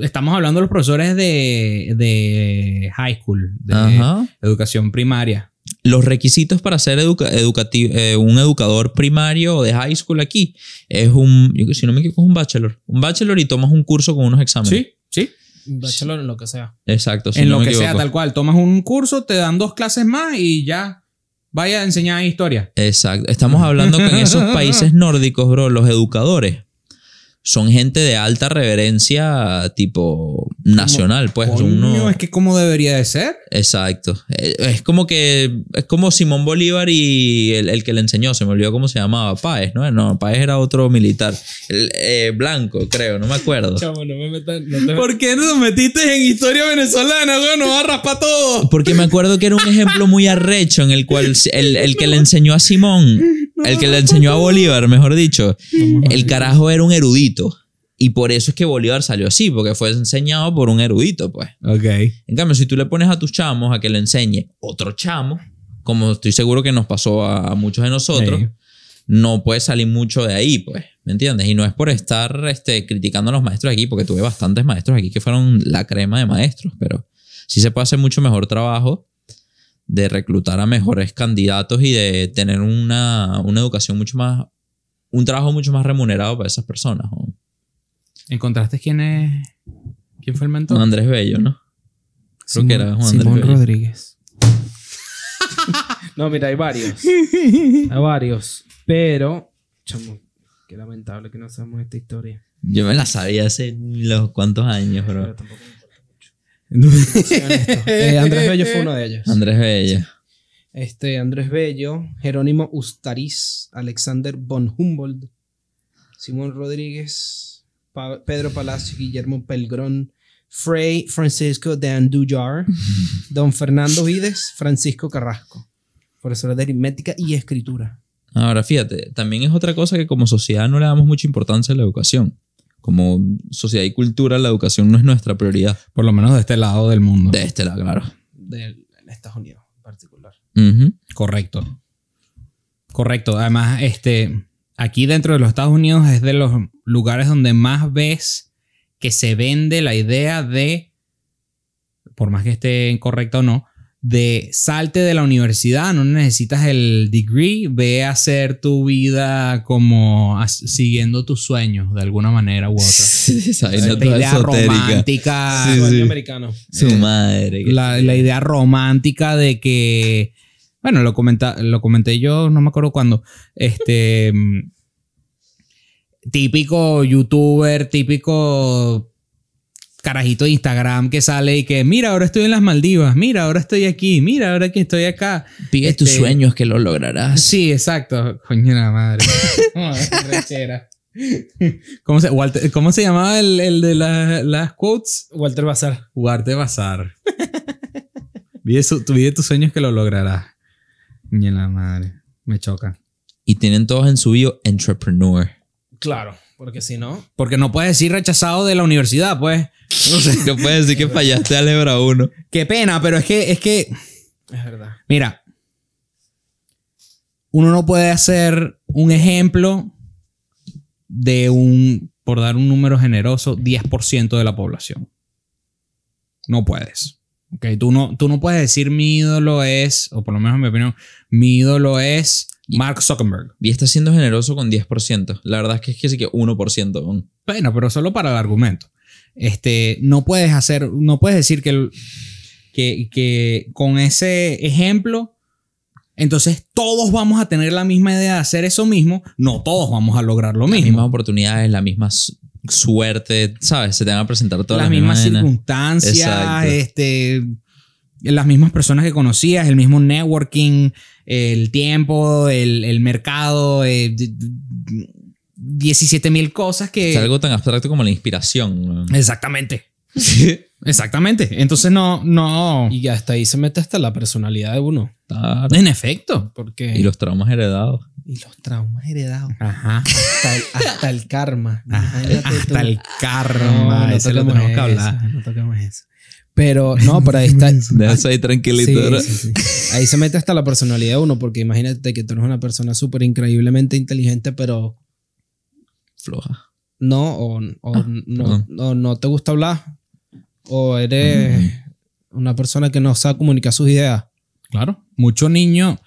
Estamos hablando de los profesores de, de high school, de Ajá. educación primaria. Los requisitos para ser educa- educati- eh, un educador primario o de high school aquí es un, yo si no me equivoco, es un bachelor. Un bachelor y tomas un curso con unos exámenes. Sí, sí. Bachelor en lo que sea. Exacto. si en no lo que sea, tal cual. Tomas un curso, te dan dos clases más y ya vaya a enseñar historia. Exacto. Estamos hablando que en esos países nórdicos, bro, los educadores son gente de alta reverencia tipo nacional, pues. unos- es que cómo debería de ser. Exacto. Eh, Es como que es como Simón Bolívar y el, el que le enseñó, se me olvidó cómo se llamaba, Páez, ¿no? No, Páez era otro militar. El, eh, blanco, creo, no me acuerdo. Chamo, no me metas. No te ¿Por qué nos metiste en historia venezolana, güey? Nos va a raspar todo. Porque me acuerdo que era un ejemplo muy arrecho en el cual el, el que le enseñó a Simón, el que le enseñó a Bolívar, mejor dicho, el carajo era un erudito. Y por eso es que Bolívar salió así, porque fue enseñado por un erudito, pues. Ok. En cambio, si tú le pones a tus chamos a que le enseñe otro chamo, como estoy seguro que nos pasó a, muchos de nosotros, Sí. no puede salir mucho de ahí, pues. ¿Me entiendes? Y no es por estar este, criticando a los maestros aquí, porque tuve bastantes maestros aquí que fueron la crema de maestros, pero sí se puede hacer mucho mejor trabajo de reclutar a mejores candidatos y de tener una, una educación mucho más, un trabajo mucho más remunerado para esas personas. ¿no? ¿Encontraste quién es? ¿Quién fue el mentor? Andrés Bello, ¿no? Creo que era Juan Andrés Simón Bello. Rodríguez. no, mira, hay varios. Hay varios. Pero, chamo, qué lamentable que no sabemos esta historia. Yo me la sabía hace los cuantos años, Pero bro. tampoco me importa. Soy honesto. Eh, Andrés Bello fue uno de ellos. Andrés Bello. Este, Andrés Bello, Jerónimo Ustariz, Alexander von Humboldt, Simón Rodríguez, Pa- Pedro Palacio, Guillermo Pelgrón, Frei Francisco de Andújar, Don Fernando Vides, Francisco Carrasco, profesor de aritmética y escritura. Ahora, fíjate, también es otra cosa que como sociedad no le damos mucha importancia a la educación. Como sociedad y cultura, la educación no es nuestra prioridad. Por lo menos de este lado del mundo. De este lado, claro. de en Estados Unidos en particular. Correcto. Correcto. Además, este, aquí dentro de los Estados Unidos es de los lugares donde más ves que se vende la idea de, por más que esté incorrecta o no, de salte de la universidad, no necesitas el degree, ve a hacer tu vida como siguiendo tus sueños de alguna manera u otra. Esa Esta toda idea romántica. Sí, sí. americano. Su madre. la idea romántica de que, bueno, lo, comenta, lo comenté yo, no me acuerdo cuándo, este, mm, típico youtuber, típico carajito de Instagram que sale y que, mira, ahora estoy en las Maldivas, mira, ahora estoy aquí, mira, ahora que estoy acá. Pide tus este- sueños que lo lograrás. Sí, exacto. Coño la madre. ¿Cómo se, Walter- ¿cómo se llamaba el, el de la- las quotes? Walter Bazar. Jugarte bazar. vive, su- tu, vive tus sueños que lo lograrás. Ni la madre. Me choca. Y tienen todos en su bio entrepreneur. Claro, Porque si no, Porque no puedes decir rechazado de la universidad, pues. No puedes decir que fallaste a Lebra 1. Qué pena, pero es que, es que, es verdad. mira, uno no puede hacer un ejemplo de un, por dar un número generoso, 10% de la población. No puedes. Ok, tú no, tú no puedes decir mi ídolo es, o por lo menos en mi opinión, mi ídolo es Mark Zuckerberg. Y está siendo generoso con 10%. La verdad es que es que sí que 1%. aún. Bueno, pero solo para el argumento. Este, no puedes hacer, no puedes decir que, el- que, que con ese ejemplo, entonces todos vamos a tener la misma idea de hacer eso mismo. No todos vamos a lograr lo Las mismas mismo. oportunidades, la misma su- suerte, ¿sabes? Se te van a presentar todas Las las, mismas vainas. circunstancias, Exacto. este, las mismas personas que conocías, el mismo networking, el tiempo, el, el mercado, eh, 17 mil cosas que... Es algo tan abstracto como la inspiración. ¿no? Exactamente. Exactamente. Entonces no, no. Y hasta ahí se mete hasta la personalidad de uno. Claro. En efecto. Porque. Y los traumas heredados. y los traumas heredados. Ajá. Hasta el, hasta el karma. Ajá. Hasta el No, karma. no ese lo tenemos que hablar. eso, No toquemos eso. Pero no, pero ahí está. Ahí tranquilito. Sí, ¿verdad? sí, sí. Ahí se mete hasta la personalidad de uno, porque imagínate que tú eres una persona súper increíblemente inteligente, pero Floja. no, o, o Ah, no, perdón. o no te gusta hablar, o eres una persona que no sabe comunicar sus ideas. Claro. Muchos niños,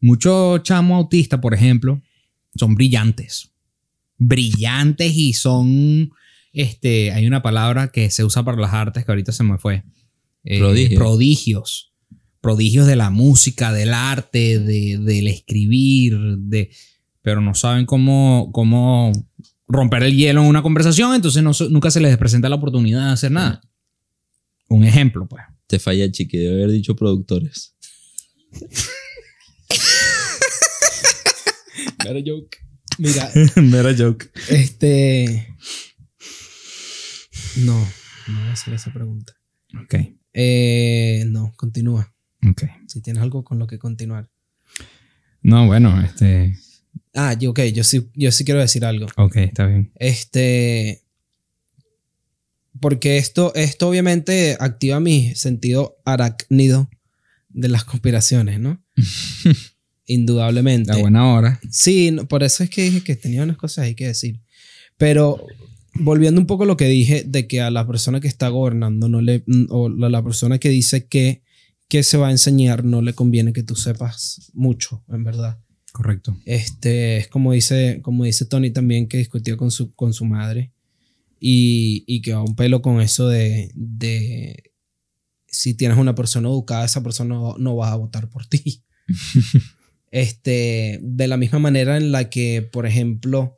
muchos chamos autistas, por ejemplo, son brillantes. Brillantes y son. Este, hay una palabra que se usa para las artes que ahorita se me fue. Eh, Prodigios. Prodigios. Prodigios de la música, del arte, de, del escribir, de, pero no saben cómo, cómo romper el hielo en una conversación, entonces no, nunca se les presenta la oportunidad de hacer nada. Un ejemplo, pues. Te falla, chiqui. Debe haber dicho productores. Mira, Mera joke. este. No, no voy a hacer esa pregunta. Ok, Eh, no, continúa. ok. Si tienes algo con lo que continuar. No, bueno, este. Ah, yo, ok, yo sí, yo sí quiero decir algo. Ok, está bien. Este. Porque esto, esto obviamente activa mi sentido arácnido de las conspiraciones, ¿no? Indudablemente. A buena hora. Sí, por eso es que dije que tenía unas cosas ahí que decir. Pero volviendo un poco a lo que dije de que a la persona que está gobernando no le o la, la persona que dice que que se va a enseñar no le conviene que tú sepas mucho, en verdad. Correcto. Este es como dice como dice Tony también que discutió con su con su madre y, y que va un pelo con eso de, de si tienes una persona educada esa persona no, no va a votar por ti. Este, de la misma manera en la que, por ejemplo,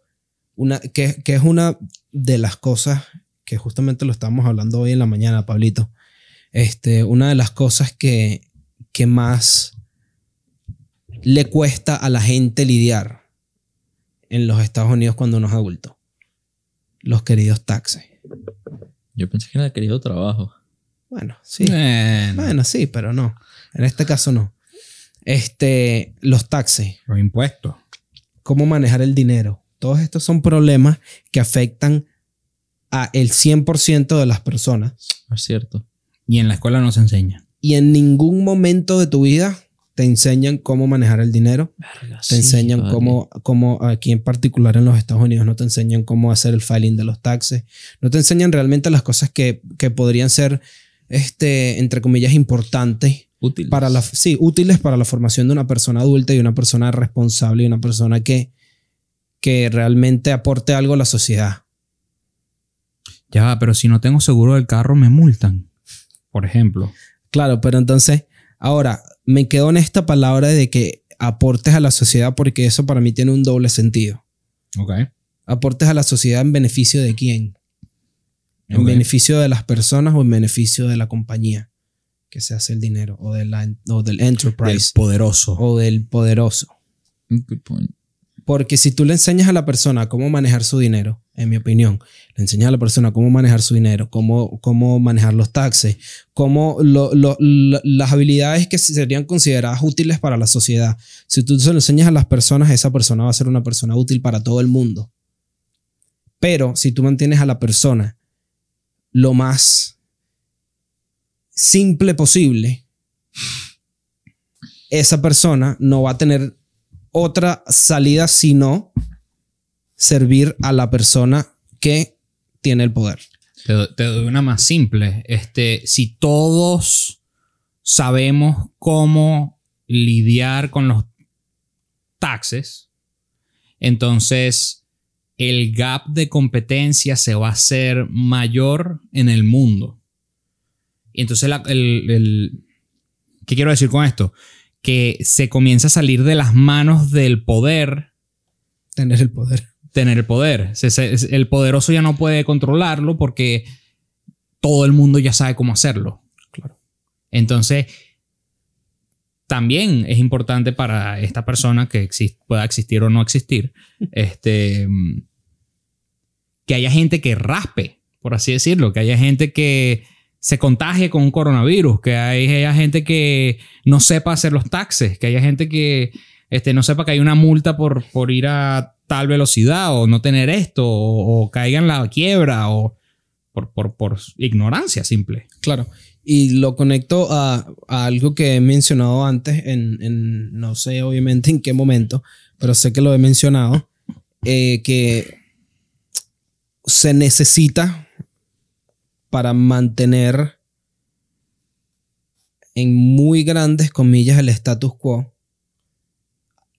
una, que, que es una de las cosas que justamente lo estábamos hablando hoy en la mañana, Pablito. Este, una de las cosas que, que más le cuesta a la gente lidiar en los Estados Unidos cuando uno es adulto. Los queridos taxes. Yo pensé que era el querido trabajo. Bueno, sí. Bueno, Bueno, sí, pero no. En este caso no. Este, los taxes. los impuestos. cómo manejar el dinero. Todos estos son problemas que afectan a el 100% de las personas Es cierto. Y en la escuela no se enseña. y en ningún momento de tu vida te enseñan cómo manejar el dinero, te enseñan cómo, cómo, aquí en particular en los Estados Unidos, no te enseñan cómo hacer el filing de los taxes, no te enseñan realmente las cosas que, que podrían ser, este, entre comillas, importantes Útil. para la, sí, útiles para la formación de una persona adulta y una persona responsable y una persona que, que realmente aporte algo a la sociedad. Ya, pero si no tengo seguro del carro, me multan. Por ejemplo. Claro, pero entonces, ahora, me quedo en esta palabra de que aportes a la sociedad porque eso para mí tiene un doble sentido. Ok. Aportes a la sociedad en beneficio de quién? En beneficio de las personas o en beneficio de la compañía que se hace el dinero o, de la, o del Del enterprise poderoso. o del poderoso. Good point. Porque si tú le enseñas a la persona cómo manejar su dinero, en mi opinión, le enseñas a la persona cómo manejar su dinero, cómo, cómo manejar los taxes, cómo las habilidades que serían consideradas útiles para la sociedad. Si tú se lo enseñas a las personas, esa persona va a ser una persona útil para todo el mundo. Pero si tú mantienes a la persona lo más simple posible, esa persona no va a tener otra salida sino servir a la persona que tiene el poder. Te, do- te doy una más simple. Este, si todos sabemos cómo lidiar con los taxes, entonces el gap de competencia se va a hacer mayor en el mundo. Y entonces el- ¿qué quiero decir con esto? Que se comienza a salir de las manos del poder Tener el poder. tener el poder. El poderoso ya no puede controlarlo porque todo el mundo ya sabe cómo hacerlo. Claro. Entonces, también es importante para esta persona que pueda existir o no existir, este, que haya gente que raspe, por así decirlo, que haya gente que se contagie con un coronavirus, que hay- haya gente que no sepa hacer los taxes, que haya gente que este, no sepa que hay una multa por, por ir a tal velocidad o no tener esto o, o caiga en la quiebra o por, por, por ignorancia simple. Claro. Y lo conecto a, a algo que he mencionado antes, en, en- no sé obviamente en qué momento, pero sé que lo he mencionado, eh, que se necesita para mantener en muy grandes comillas el status quo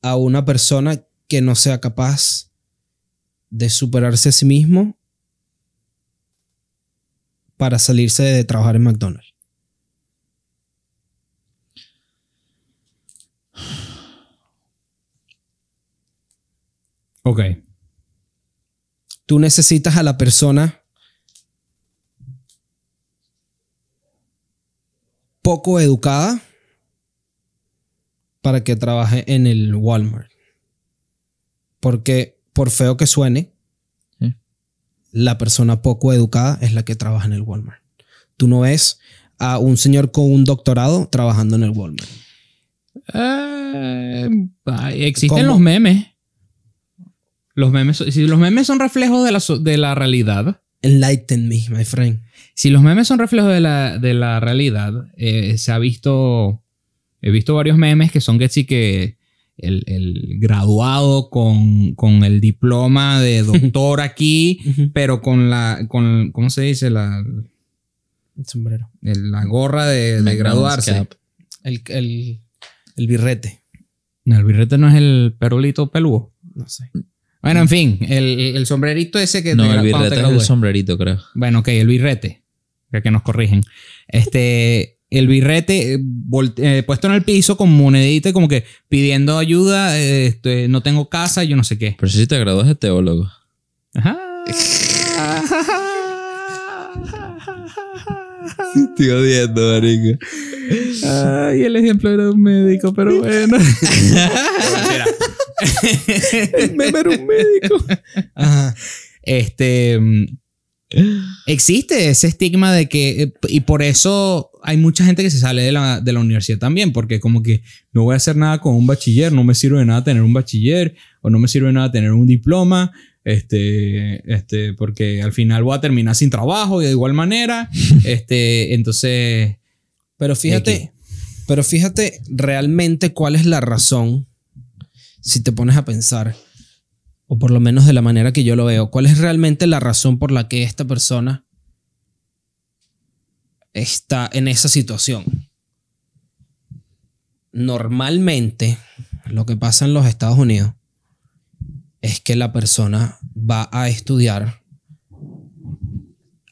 a una persona que no sea capaz de superarse a sí mismo para salirse de trabajar en McDonald's. Ok. Tú necesitas a la persona poco educada para que trabaje en el Walmart. Porque por feo que suene, Sí. la persona poco educada es la que trabaja en el Walmart. Tú no ves a un señor con un doctorado trabajando en el Walmart. Eh, existen ¿Cómo? los memes. Los memes, si los memes son reflejos de la, de la realidad, Enlighten me, my friend. si los memes son reflejos de la, de la realidad, eh, se ha visto, he visto varios memes que son que sí que el, el graduado con, con el diploma de doctor aquí, pero con la, con, ¿cómo se dice? La, El sombrero. el- la gorra de, graduarse. El, el, el birrete. No, el birrete no es el perolito peludo. No sé. Bueno, en fin, el, el sombrerito ese que No, el birrete es el sombrerito, creo. Bueno, ok, el birrete. Ya que nos corrigen. Este, el birrete eh, eh, puesto en el piso con monedita como que pidiendo ayuda, eh, este, no tengo casa, yo no sé qué. Pero si te gradúas de teólogo. Ajá. Estoy odiando, marico. Ay, el ejemplo era un médico, pero bueno. el meme era un médico. Ajá. Este. mm, Existe ese estigma de que. eh, Y por eso hay mucha gente que se sale de la, de la universidad también. Porque, como que no voy a hacer nada con un bachiller. No me sirve de nada tener un bachiller. O no me sirve de nada tener un diploma. Este. Este. Porque al final voy a terminar sin trabajo. Y de igual manera. este. Entonces. Pero fíjate, pero fíjate realmente cuál es la razón, si te pones a pensar, o por lo menos de la manera que yo lo veo, cuál es realmente la razón por la que esta persona está en esa situación. Normalmente, lo que pasa en los Estados Unidos es que la persona va a estudiar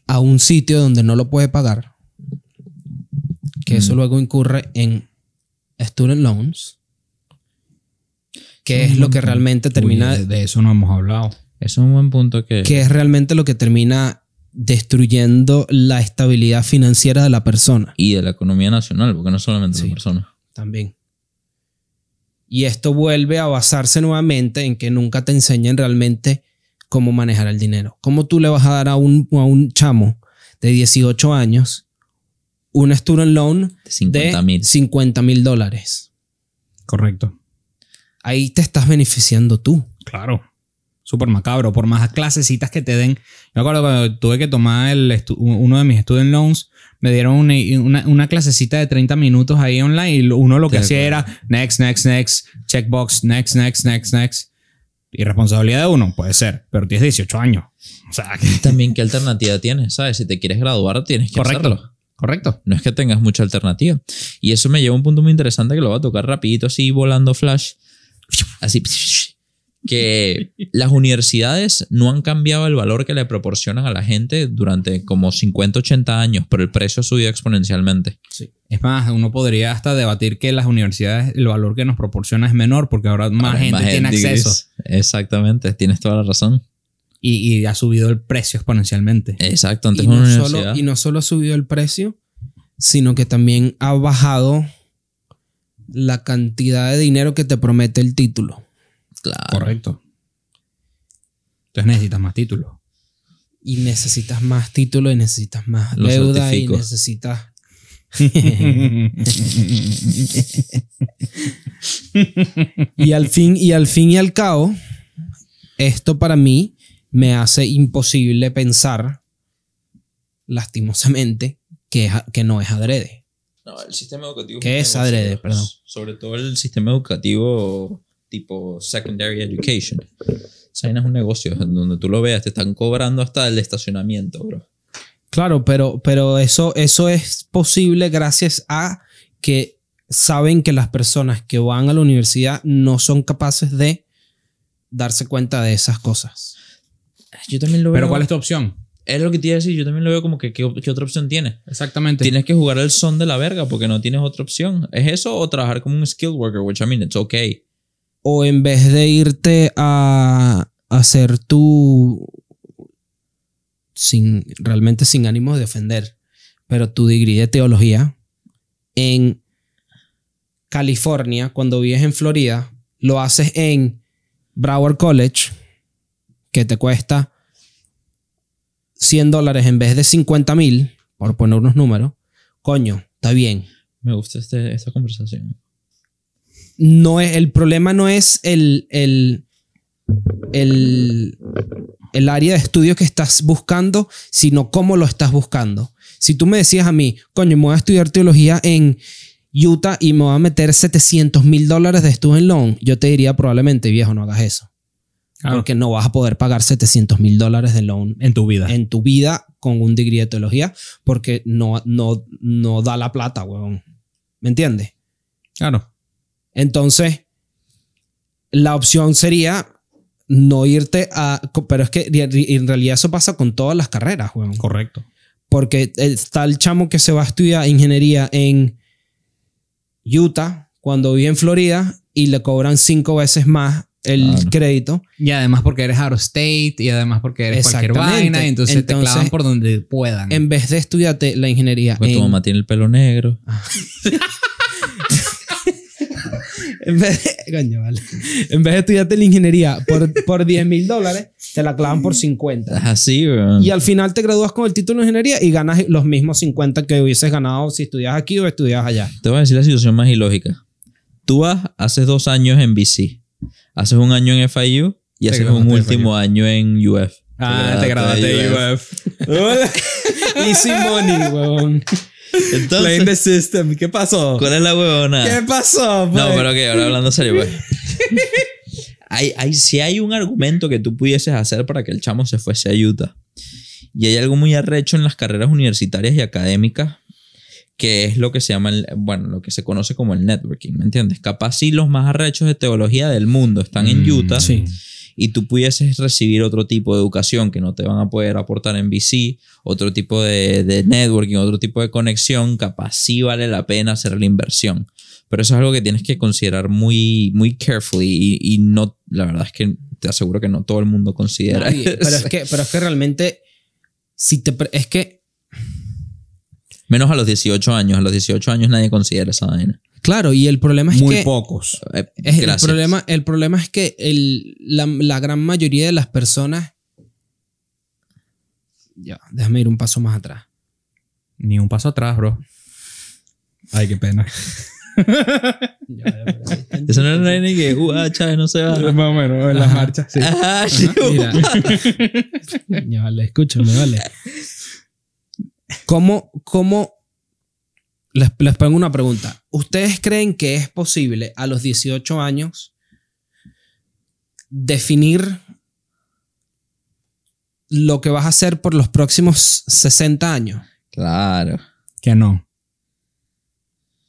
a un sitio donde no lo puede pagar que eso luego incurre en student loans, que es lo que realmente termina, Uy, de, de eso no hemos hablado. Eso es un buen punto que... que es realmente lo que termina destruyendo la estabilidad financiera de la persona Y de la economía nacional, porque no solamente Sí. la persona. también. Y esto vuelve a basarse nuevamente en que nunca te enseñan realmente cómo manejar el dinero. ¿Cómo tú le vas a dar a un, a un chamo de 18 años un student loan De 50 mil. de 50 mil dólares? Correcto. Ahí te estás beneficiando tú. Claro. súper macabro. Por más clasecitas que te den. Yo me acuerdo cuando tuve que tomar el uno de mis student loans, me dieron una, una, una clasecita de 30 minutos ahí online y uno lo que De hacía era next, next, next, checkbox, next, next, next, next. Irresponsabilidad de uno, puede ser, pero tienes 18 años. O sea, que- También, ¿qué alternativa tienes? ¿Sabes? Si te quieres graduar, tienes que correcto, hacerlo. correcto. No es que tengas mucha alternativa. Y eso me lleva a un punto muy interesante que lo voy a tocar rapidito, así volando flash. Así. Que las universidades no han cambiado el valor que le proporcionan a la gente durante como 50, 80 años, pero el precio ha subido exponencialmente. Es más, uno podría hasta debatir que las universidades, el valor que nos proporciona es menor porque ahora más Ahora gente tiene gente, acceso. Exactamente, tienes toda la razón. y, y ha subido el precio exponencialmente. Exacto, antes Y una no, solo, y no solo ha subido el precio, sino que también ha bajado la cantidad de dinero que te promete el título. Claro. Correcto. Entonces necesitas más títulos. Y necesitas más título y necesitas más Lo deuda y necesitas... Y al fin y al fin y al cabo, esto para mí me hace imposible pensar, lastimosamente, que, es- que no es adrede. No, el sistema educativo. ¿Qué un es adrede? Perdón. Sobre todo el sistema educativo tipo secondary education. Esa vaina es un negocio donde tú lo veas, te están cobrando hasta el estacionamiento, bro. Claro, pero, pero eso, eso es posible gracias a que saben que las personas que van a la universidad no son capaces de darse cuenta de esas cosas. Yo también lo veo. Pero ¿cuál es tu opción? Es lo que te iba a decir, yo también lo veo como que ¿qué, qué otra opción tienes? Exactamente. Tienes que jugar el son de la verga porque no tienes otra opción. ¿Es eso o trabajar como un skill worker? Which I mean, it's okay. O en vez de irte a hacer tu sin realmente sin ánimo de ofender, pero tu degree de teología en California, cuando vives en Florida, lo haces en Broward College, que te cuesta 100 dólares en vez de 50 mil, por poner unos números, coño, está bien. Me gusta este, esta conversación. no es, el problema no es el, el, el, el área de estudio que estás buscando, sino cómo lo estás buscando. Si tú me decías a mí, coño, me voy a estudiar teología en Utah y me voy a meter 700 mil dólares de student loan, yo te diría probablemente, viejo, no hagas eso. Claro. Porque no vas a poder pagar 700 mil dólares de loan en tu vida. en tu vida con un degree de teología porque no, no, no da la plata, huevón. ¿Me entiendes? Claro. Entonces, la opción sería no irte a... Pero es que en realidad eso pasa con todas las carreras, weón. Correcto. Porque está el chamo que se va a estudiar ingeniería en Utah cuando vive en Florida y le cobran cinco veces más el Claro. crédito. Y además porque eres out of state y además porque eres cualquier vaina y entonces, te clavan por donde puedan. En vez de estudiarte la ingeniería Porque tu mamá tiene el pelo negro. En vez de, coño, vale. En vez de estudiarte la ingeniería por, por 10 mil dólares, te la clavan por 50. Es así. Y al final te gradúas con el título de ingeniería y ganas los mismos 50 que hubieses ganado si estudias aquí o estudias allá. Te voy a decir la situación más ilógica. Tú vas, haces dos años en BC, haces un año en FIU y Te haces un último año en UF. ah, te graduaste de UF. Easy money, weón. Entonces, the system. ¿Qué pasó? ¿cuál es la huevona? ¿Qué pasó? No, pues? pero que ahora hablando serio, pues. hay, hay, si hay un argumento que tú pudieses hacer para que el chamo se fuese a Utah. Y hay algo muy arrecho en las carreras universitarias y académicas que es lo que se llama, el, bueno, lo que se conoce como el networking, ¿me entiendes? Capaz sí los más arrechos de teología del mundo están en Mm, Utah sí. y tú pudieses recibir otro tipo de educación que no te van a poder aportar en VC, otro tipo de, de networking, otro tipo de conexión, capaz sí vale la pena hacer la inversión. Pero eso es algo que tienes que considerar muy, muy carefully y, y no, la verdad es que te aseguro que no todo el mundo considera Nadie. pero, es que, pero es que realmente, si te, es que, Menos a los 18 años. A los 18 años nadie considera esa vaina. claro, y el problema es Muy que... pocos. Eh, Es el, problema, el problema es que el- la, la gran mayoría de las personas... Ya, déjame ir un paso más atrás. Ni un paso atrás, bro. Ay, qué pena. Eso no era ni que, uh, ah, Chávez no se va. Más o menos, en las marchas, sí. Ajá, sí. Mira. Ya vale, escúchame, vale. ¿Cómo, cómo les, les pongo una pregunta? ¿Ustedes creen que es posible a los 18 años definir lo que vas a hacer por los próximos 60 años? Claro. Que no.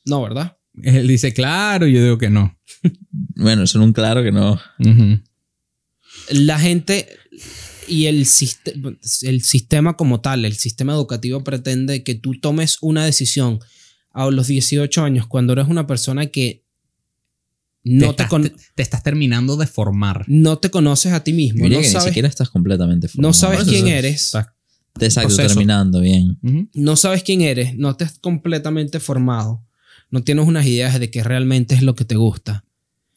No, ¿verdad? Él dice, claro, y yo digo que no. Bueno, eso es un claro que no. La gente y el, el sistema como tal, el sistema educativo pretende que tú tomes una decisión a los 18 años cuando eres una persona que no te, estás, te, te estás terminando de formar. no te conoces a ti mismo, no que ni sabes, siquiera estás completamente formado. no sabes quién es- eres, estás- Exacto, terminando bien. No sabes quién eres, no te has completamente formado, no tienes unas ideas de qué realmente es lo que te gusta.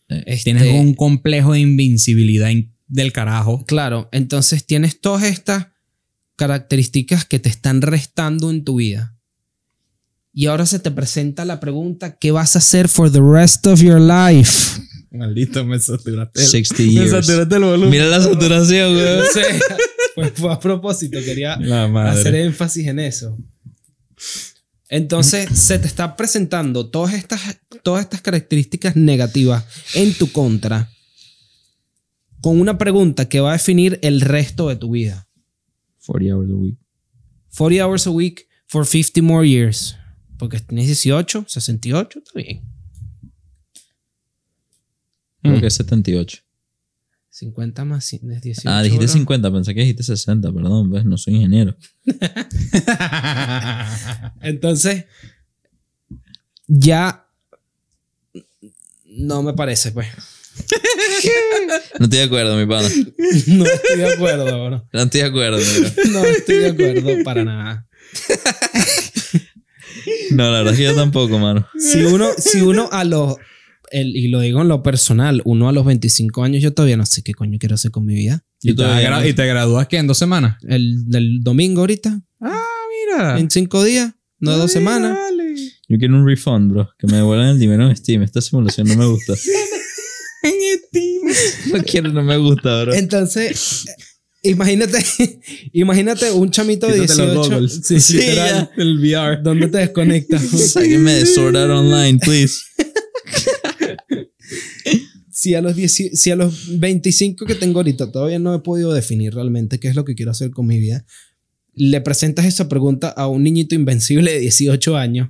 Eh, Este, Tienes un complejo de invincibilidad in- del carajo. Claro, entonces tienes todas estas características que te están restando en tu vida. Y ahora se te presenta la pregunta, ¿qué vas a hacer for the rest of your life? Maldito, me saturaste. 60 Me years. saturaste el volumen. Mira la saturación, güey. No sé, pues fue a propósito, quería hacer énfasis en eso. Entonces se te está presentando todas estas, todas estas características negativas en tu contra con una pregunta que va a definir el resto de tu vida. 40 hours a week. 40 hours a week for 50 more years. Porque tienes 18, 68, está bien. Creo Mm. que es 78. 50 más 100 es 18. Ah, dijiste bro. 50, pensé que dijiste 60, perdón, pues no soy ingeniero. Entonces, ya no me parece, pues. No estoy de acuerdo, mi pana. No estoy de acuerdo, bro. No estoy de acuerdo, mira. No estoy de acuerdo para nada. No, la verdad es que yo tampoco, mano. Si uno, si uno a los, el- y lo digo en lo personal, uno a los 25 años, yo todavía no sé qué coño quiero hacer con mi vida. ¿Y, te no. ¿Y te gradúas qué? ¿En dos semanas? El del domingo ahorita, Ah, mira. en cinco días, no dos semanas. Yo quiero un refund, bro. Que me devuelvan el dinero en Steam. Esta simulación no me gusta. No quiero, no me gusta, bro. Entonces, imagínate, imagínate un chamito de Quítate los 18. goggles. Sí, Sí, literal. El VR. ¿Dónde te desconectas? Sáquenme de Sword Art Online, please. si, a los 10 si a los 25 que tengo ahorita todavía no he podido definir realmente qué es lo que quiero hacer con mi vida, le presentas esa pregunta a un niñito invencible de 18 años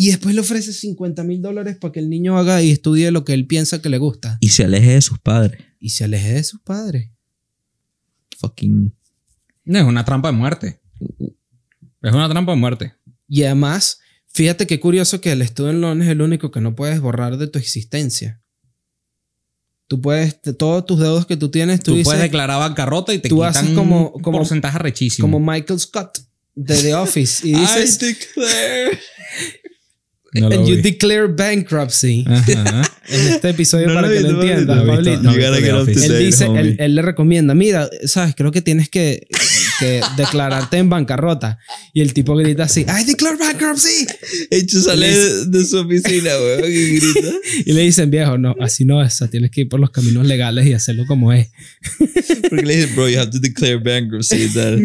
y después le ofreces 50 mil dólares para que el niño haga y estudie lo que él piensa que le gusta Y se aleje de sus padres. y se aleje de sus padres. Fucking. No, es una trampa de muerte. Es una trampa de muerte. Y además, fíjate qué curioso que el student loan es el único que no puedes borrar de tu existencia. Tú puedes, de todos tus deudos que tú tienes, tú, Tú, dices, puedes declarar bancarrota y te tú quitan haces como- un como- porcentaje rechísimo. como Michael Scott de The Office y dices, declare. No and you vi. declare bankruptcy. Ajá. En este episodio, No para que vi, lo entiendas, Pablito. Él dice, él, él le recomienda, mira, sabes, creo que tienes que, que declararte en bancarrota. Y el tipo grita así, I declare bankruptcy. Hecho sale de, de su oficina, weón, y grita. Y le dicen, viejo, no, así no es, o sea, tienes que ir por los caminos legales y hacerlo como es. Porque le dicen, bro, you have to declare bankruptcy. y tal.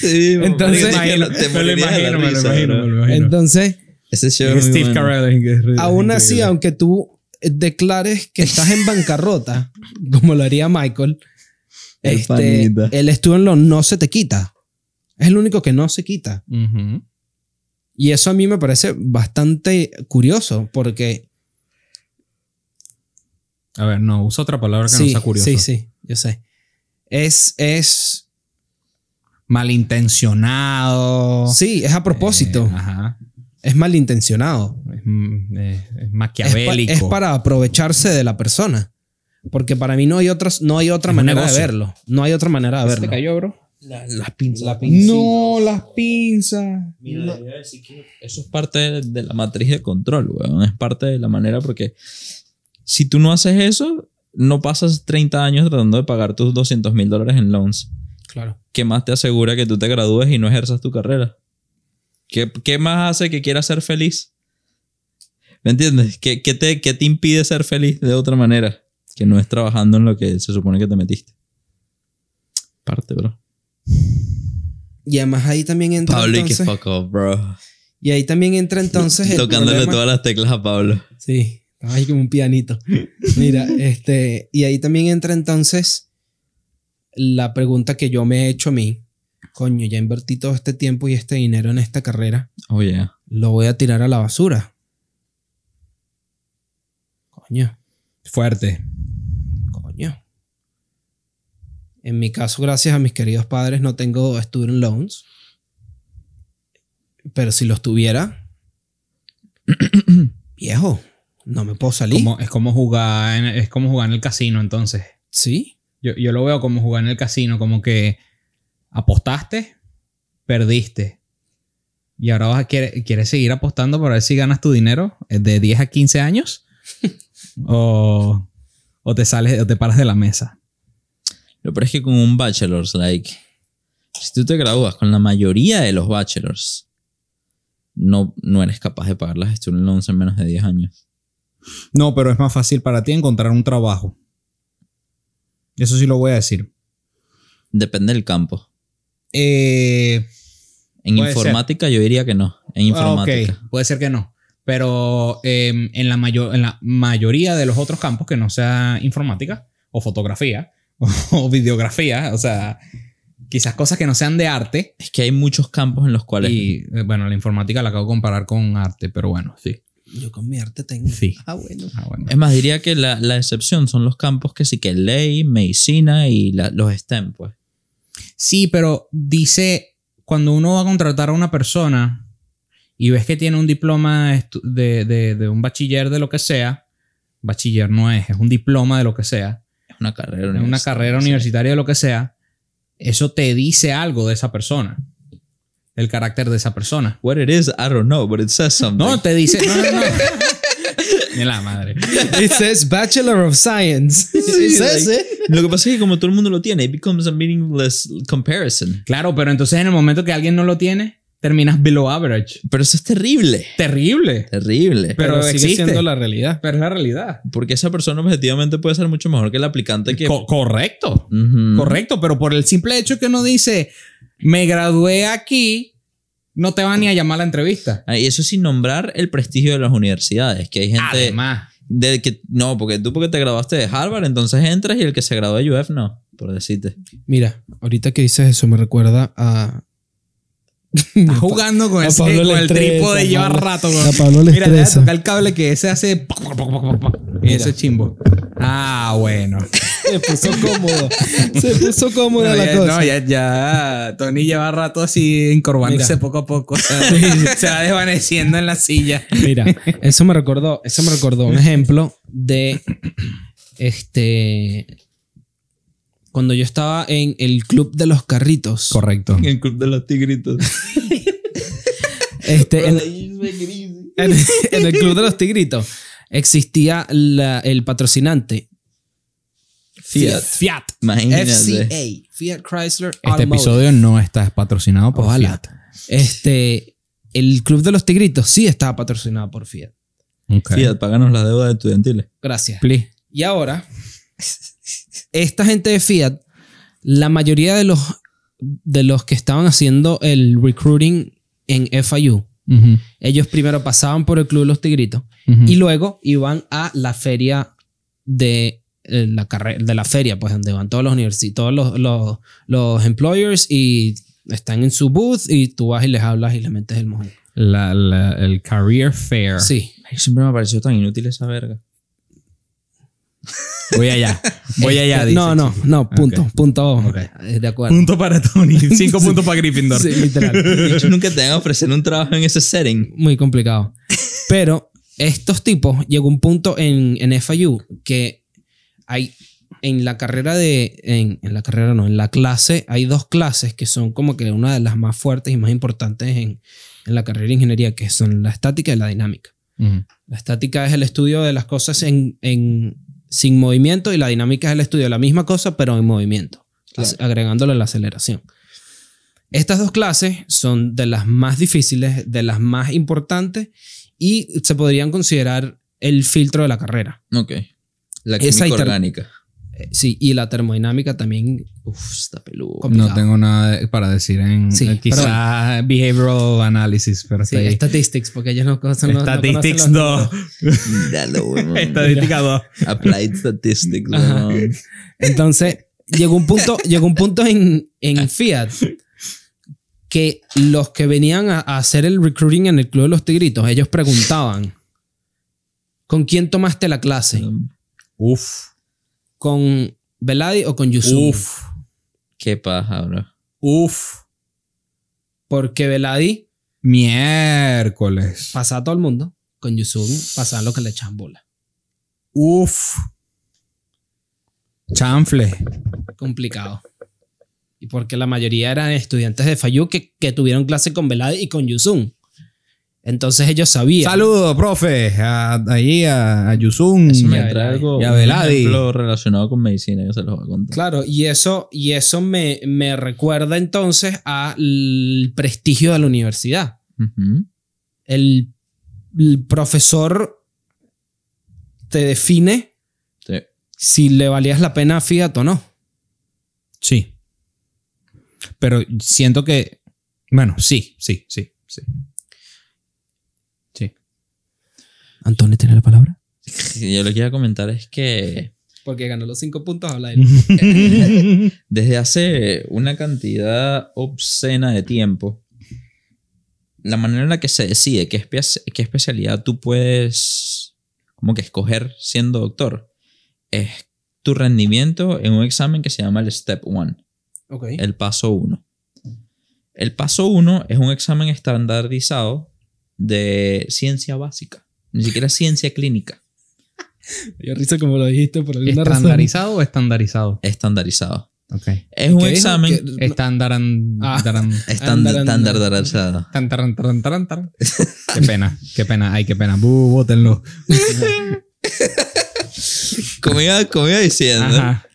Sí, Entonces- me imagino, te me lo imagino, me lo imagino, bro. me lo imagino. Entonces, Ese show es Steve bueno. Carell. que es- aún así, increíble. aunque tú declares que estás en bancarrota, como lo haría Michael, El este, el student loan no se te quita. Es el único que no se quita. Y eso a mí me parece bastante curioso porque... A ver, no, usa otra palabra que no Sí, sea curioso. sí, sí, yo sé. Es, es... Malintencionado. Sí, es a propósito. Eh, ajá. es malintencionado. Es, mm, es- es Es, pa- maquiavélico. es para aprovecharse de la persona. Porque para mí no hay, otras, no hay otra manera de verlo. No hay otra manera de verlo. cayó, bro? las pinzas. La. No, las pinzas. Mira, que eso es parte de, de la matriz de control, weón. Es parte de la manera porque si tú no haces eso, no pasas 30 años tratando de pagar tus 200 mil dólares en loans. Claro. ¿Qué más te asegura que tú te gradúes y no ejerzas tu carrera? ¿Qué, qué más hace que quieras ser feliz? ¿Me entiendes? ¿Qué, qué te, ¿Qué te impide ser feliz de otra manera? Que no es trabajando en lo que se supone que te metiste. Parte, bro. Y además ahí también entra Pablo y que entonces... fuck off, bro. Y ahí también entra entonces el Tocándole problema- todas las teclas a Pablo. Sí, estaba ahí como un pianito. Mira, este, y ahí también entra entonces la pregunta que yo me he hecho a mí. Coño, ya invertí todo este tiempo y este dinero en esta carrera. Oh, yeah. Lo voy a tirar a la basura. Coño, Fuerte. coño. En mi caso, gracias a mis queridos padres, no tengo student loans. Pero si los tuviera, viejo, no me puedo salir. Como, es, como jugar en, es como jugar en el casino, entonces. Sí, Yo, yo lo veo como jugar en el casino, como que apostaste, perdiste. Y ahora vas a, quiere- quieres seguir apostando para ver si ganas tu dinero eh, de 10 a 15 años. o, o te sales o te paras de la mesa. Lo peor es que con un bachelor's, like, si tú te gradúas con la mayoría de los bachelors, no, no eres capaz de pagar las student loans en menos de 10 años. No, pero es más fácil para ti encontrar un trabajo. Eso sí lo voy a decir. Depende del campo. Eh, En informática yo diría que no. En informática. Ok, puede ser que no. Pero em, en, la mayor, en la mayoría de los otros campos que no sea informática o fotografía o, videografía, o sea, quizás cosas que no sean de arte. Es que hay muchos campos en los cuales... Y eh, bueno, la informática la acabo de comparar con arte, pero bueno, sí. Yo con mi arte tengo. Sí. Ah, bueno. Ah, bueno. Es más, diría que la, la excepción son los campos que sí que ley, medicina y la- los STEM, pues. Sí, pero dice, cuando uno va a contratar a una persona y ves que tiene un diploma de, de- de un bachiller de lo que sea, bachiller no es, es un diploma de lo que sea, Es una carrera en una universitaria, carrera universitaria de lo que sea, eso te dice algo de esa persona. El carácter de esa persona. What it is, I don't know, but it says something. No, te dice. No, no, no. Ni la madre. It says Bachelor of Science. Sí, It says like- it. Lo que pasa es que como todo el mundo lo tiene, it becomes a meaningless comparison. Claro, pero entonces en el momento que alguien no lo tiene, terminas below average. Pero eso es terrible. Terrible. Terrible. Pero Pero, sigue existe. siendo la realidad. Pero es la realidad. Porque esa persona objetivamente puede ser mucho mejor que el aplicante que... Co- correcto. Correcto, pero por el simple hecho que uno dice, me gradué aquí, no te van ni a llamar a la entrevista. Ah, Y eso sin nombrar el prestigio de las universidades, que hay gente... Además, De que, no, porque tú porque te graduaste de Harvard, entonces entras y el que se graduó de UF no, por decirte. Mira, ahorita que dices eso me recuerra a. estás jugando con, ese, con le el estresa, trípode lleva rato. a Pablo le Mira, de estresa. tocar el cable que ese hace... Y ese chimbo. Ah, bueno. Se puso cómodo. Se puso cómoda No, la ya, cosa. no, ya, ya. Tony lleva rato así encorvándose Mira. poco a poco. O sea, se va desvaneciendo en la silla. Mira, eso me recordó, eso me recordó un ejemplo de este cuando yo estaba en el club de los carritos. Correcto. En el club de los tigritos. Este, en, en- en el club de los tigritos existía la- el patrocinante Fiat. Fiat. Imagínate. FCA, Fiat Chrysler Este Automotive. episodio no está patrocinado por Ojalá. Fiat. Este, el club de los tigritos sí estaba patrocinado por Fiat. Ok. Fiat, páganos las deudas estudiantiles. Gracias. Please. Y ahora, esta gente de Fiat, la mayoría de los, de los que estaban haciendo el recruiting en FIU, ellos primero pasaban por el Club de los Tigritos y luego iban a la feria de la carrera de la feria, pues donde van todos los universitarios, todos los, los, los employers y están en su booth y tú vas y les hablas y les metes el mojón. La- la- el Career Fair. Sí. Ay, Siempre me ha parecido tan inútil esa verga. Voy allá. Voy allá. dice. no, no, no, punto, punto. Ok. eh, De acuerdo. Punto para Tony. Cinco puntos para Gryffindor. Sí, literal. De hecho, nunca te van a ofrecer un trabajo en ese setting. muy complicado. Pero estos tipos llegó un punto en, en FIU que hay en la carrera de en, en la carrera no en la clase hay dos clases que son como que una de las más fuertes y más importantes en, en la carrera de ingeniería que son la estática y la dinámica Ujú. la estática es el estudio de las cosas en, en- sin movimiento y la dinámica es el estudio de la misma cosa pero en movimiento Claro. agregándole la aceleración Estas dos clases son de las más difíciles, de las más importantes y se podrían considerar el filtro de la carrera. Ok. La Esa química inter- orgánica. Eh, Sí, y la termodinámica también. Uf, está peludo. Complicado. No tengo nada de- para decir en Sí, eh, quizá behavioral analysis, pero Sí, está ahí. statistics, porque ellos no conocen los Statistics no conocen 2. los- Míralo, weón. Estadística 2. Applied Statistics. Ajá. weón. Entonces, llegó un punto, llegó un punto en, en Fiat que los que venían a, a hacer el recruiting en el Club de los Tigritos, ellos preguntaban, ¿con quién tomaste la clase? Uf. ¿Con Veladi o con Yusuf? Uf. Qué paja, bro. Uf. Porque Veladi Miércoles. pasaba a todo el mundo, con Yusuf pasaba lo que le echaban bola. Uf. Chanfle. Complicado. Y porque la mayoría eran estudiantes de Fayú que, que tuvieron clase con Veladi y con Yusuf. Entonces ellos sabían. Saludos, profe. A, ahí a, a Yusun. Eso me algo. ya, un Veladi. ejemplo relacionado con medicina, yo se los voy a contar. Claro, y eso, y eso me, me recuerda entonces al prestigio de la universidad. El, el profesor te define Sí. si le valías la pena a Fiat o no. Sí. Pero siento que. Bueno, sí, sí, sí. Sí. Antonio tiene la palabra. Yo lo que quiero comentar es que Porque ganó los cinco puntos, habla él. desde hace una cantidad obscena de tiempo, la manera en la que se decide qué, espe- qué especialidad tú puedes como que escoger siendo doctor es tu rendimiento en un examen que se llama el Step 1. Ok. El paso 1. El paso 1 es un examen estandarizado de ciencia básica, ni siquiera ciencia clínica, Yo risa como lo dijiste por alguna razón. ¿Estandarizado o estandarizado? estandarizado. Ok. Es un examen. Ah. estandarizado. taran. Qué pena, qué pena. Ay, qué pena. Bú, bótenlo. Como iba, como iba diciendo, Ajá.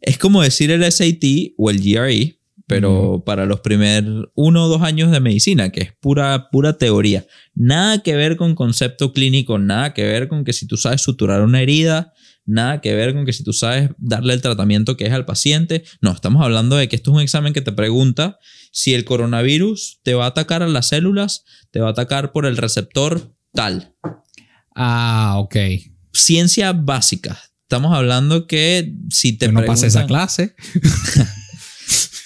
es como decir el SAT o el GRE, pero para los primeros uno o dos años de medicina, que es pura, pura teoría. Nada que ver con concepto clínico, nada que ver con que si tú sabes suturar una herida, nada que ver con que si tú sabes darle el tratamiento que es al paciente. No, estamos hablando de que esto es un examen que te pregunta si el coronavirus te va a atacar a las células, te va a atacar por el receptor tal. Ah, ok. Ciencia básica. Estamos hablando que si te Yo no pasé esa clase.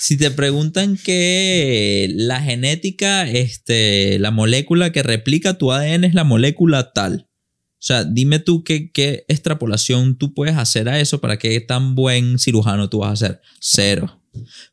Si te preguntan que la genética, este, la molécula que replica tu ADN es la molécula tal. O sea, dime tú qué, qué extrapolación tú puedes hacer a eso para qué tan buen cirujano tú vas a ser. Cero.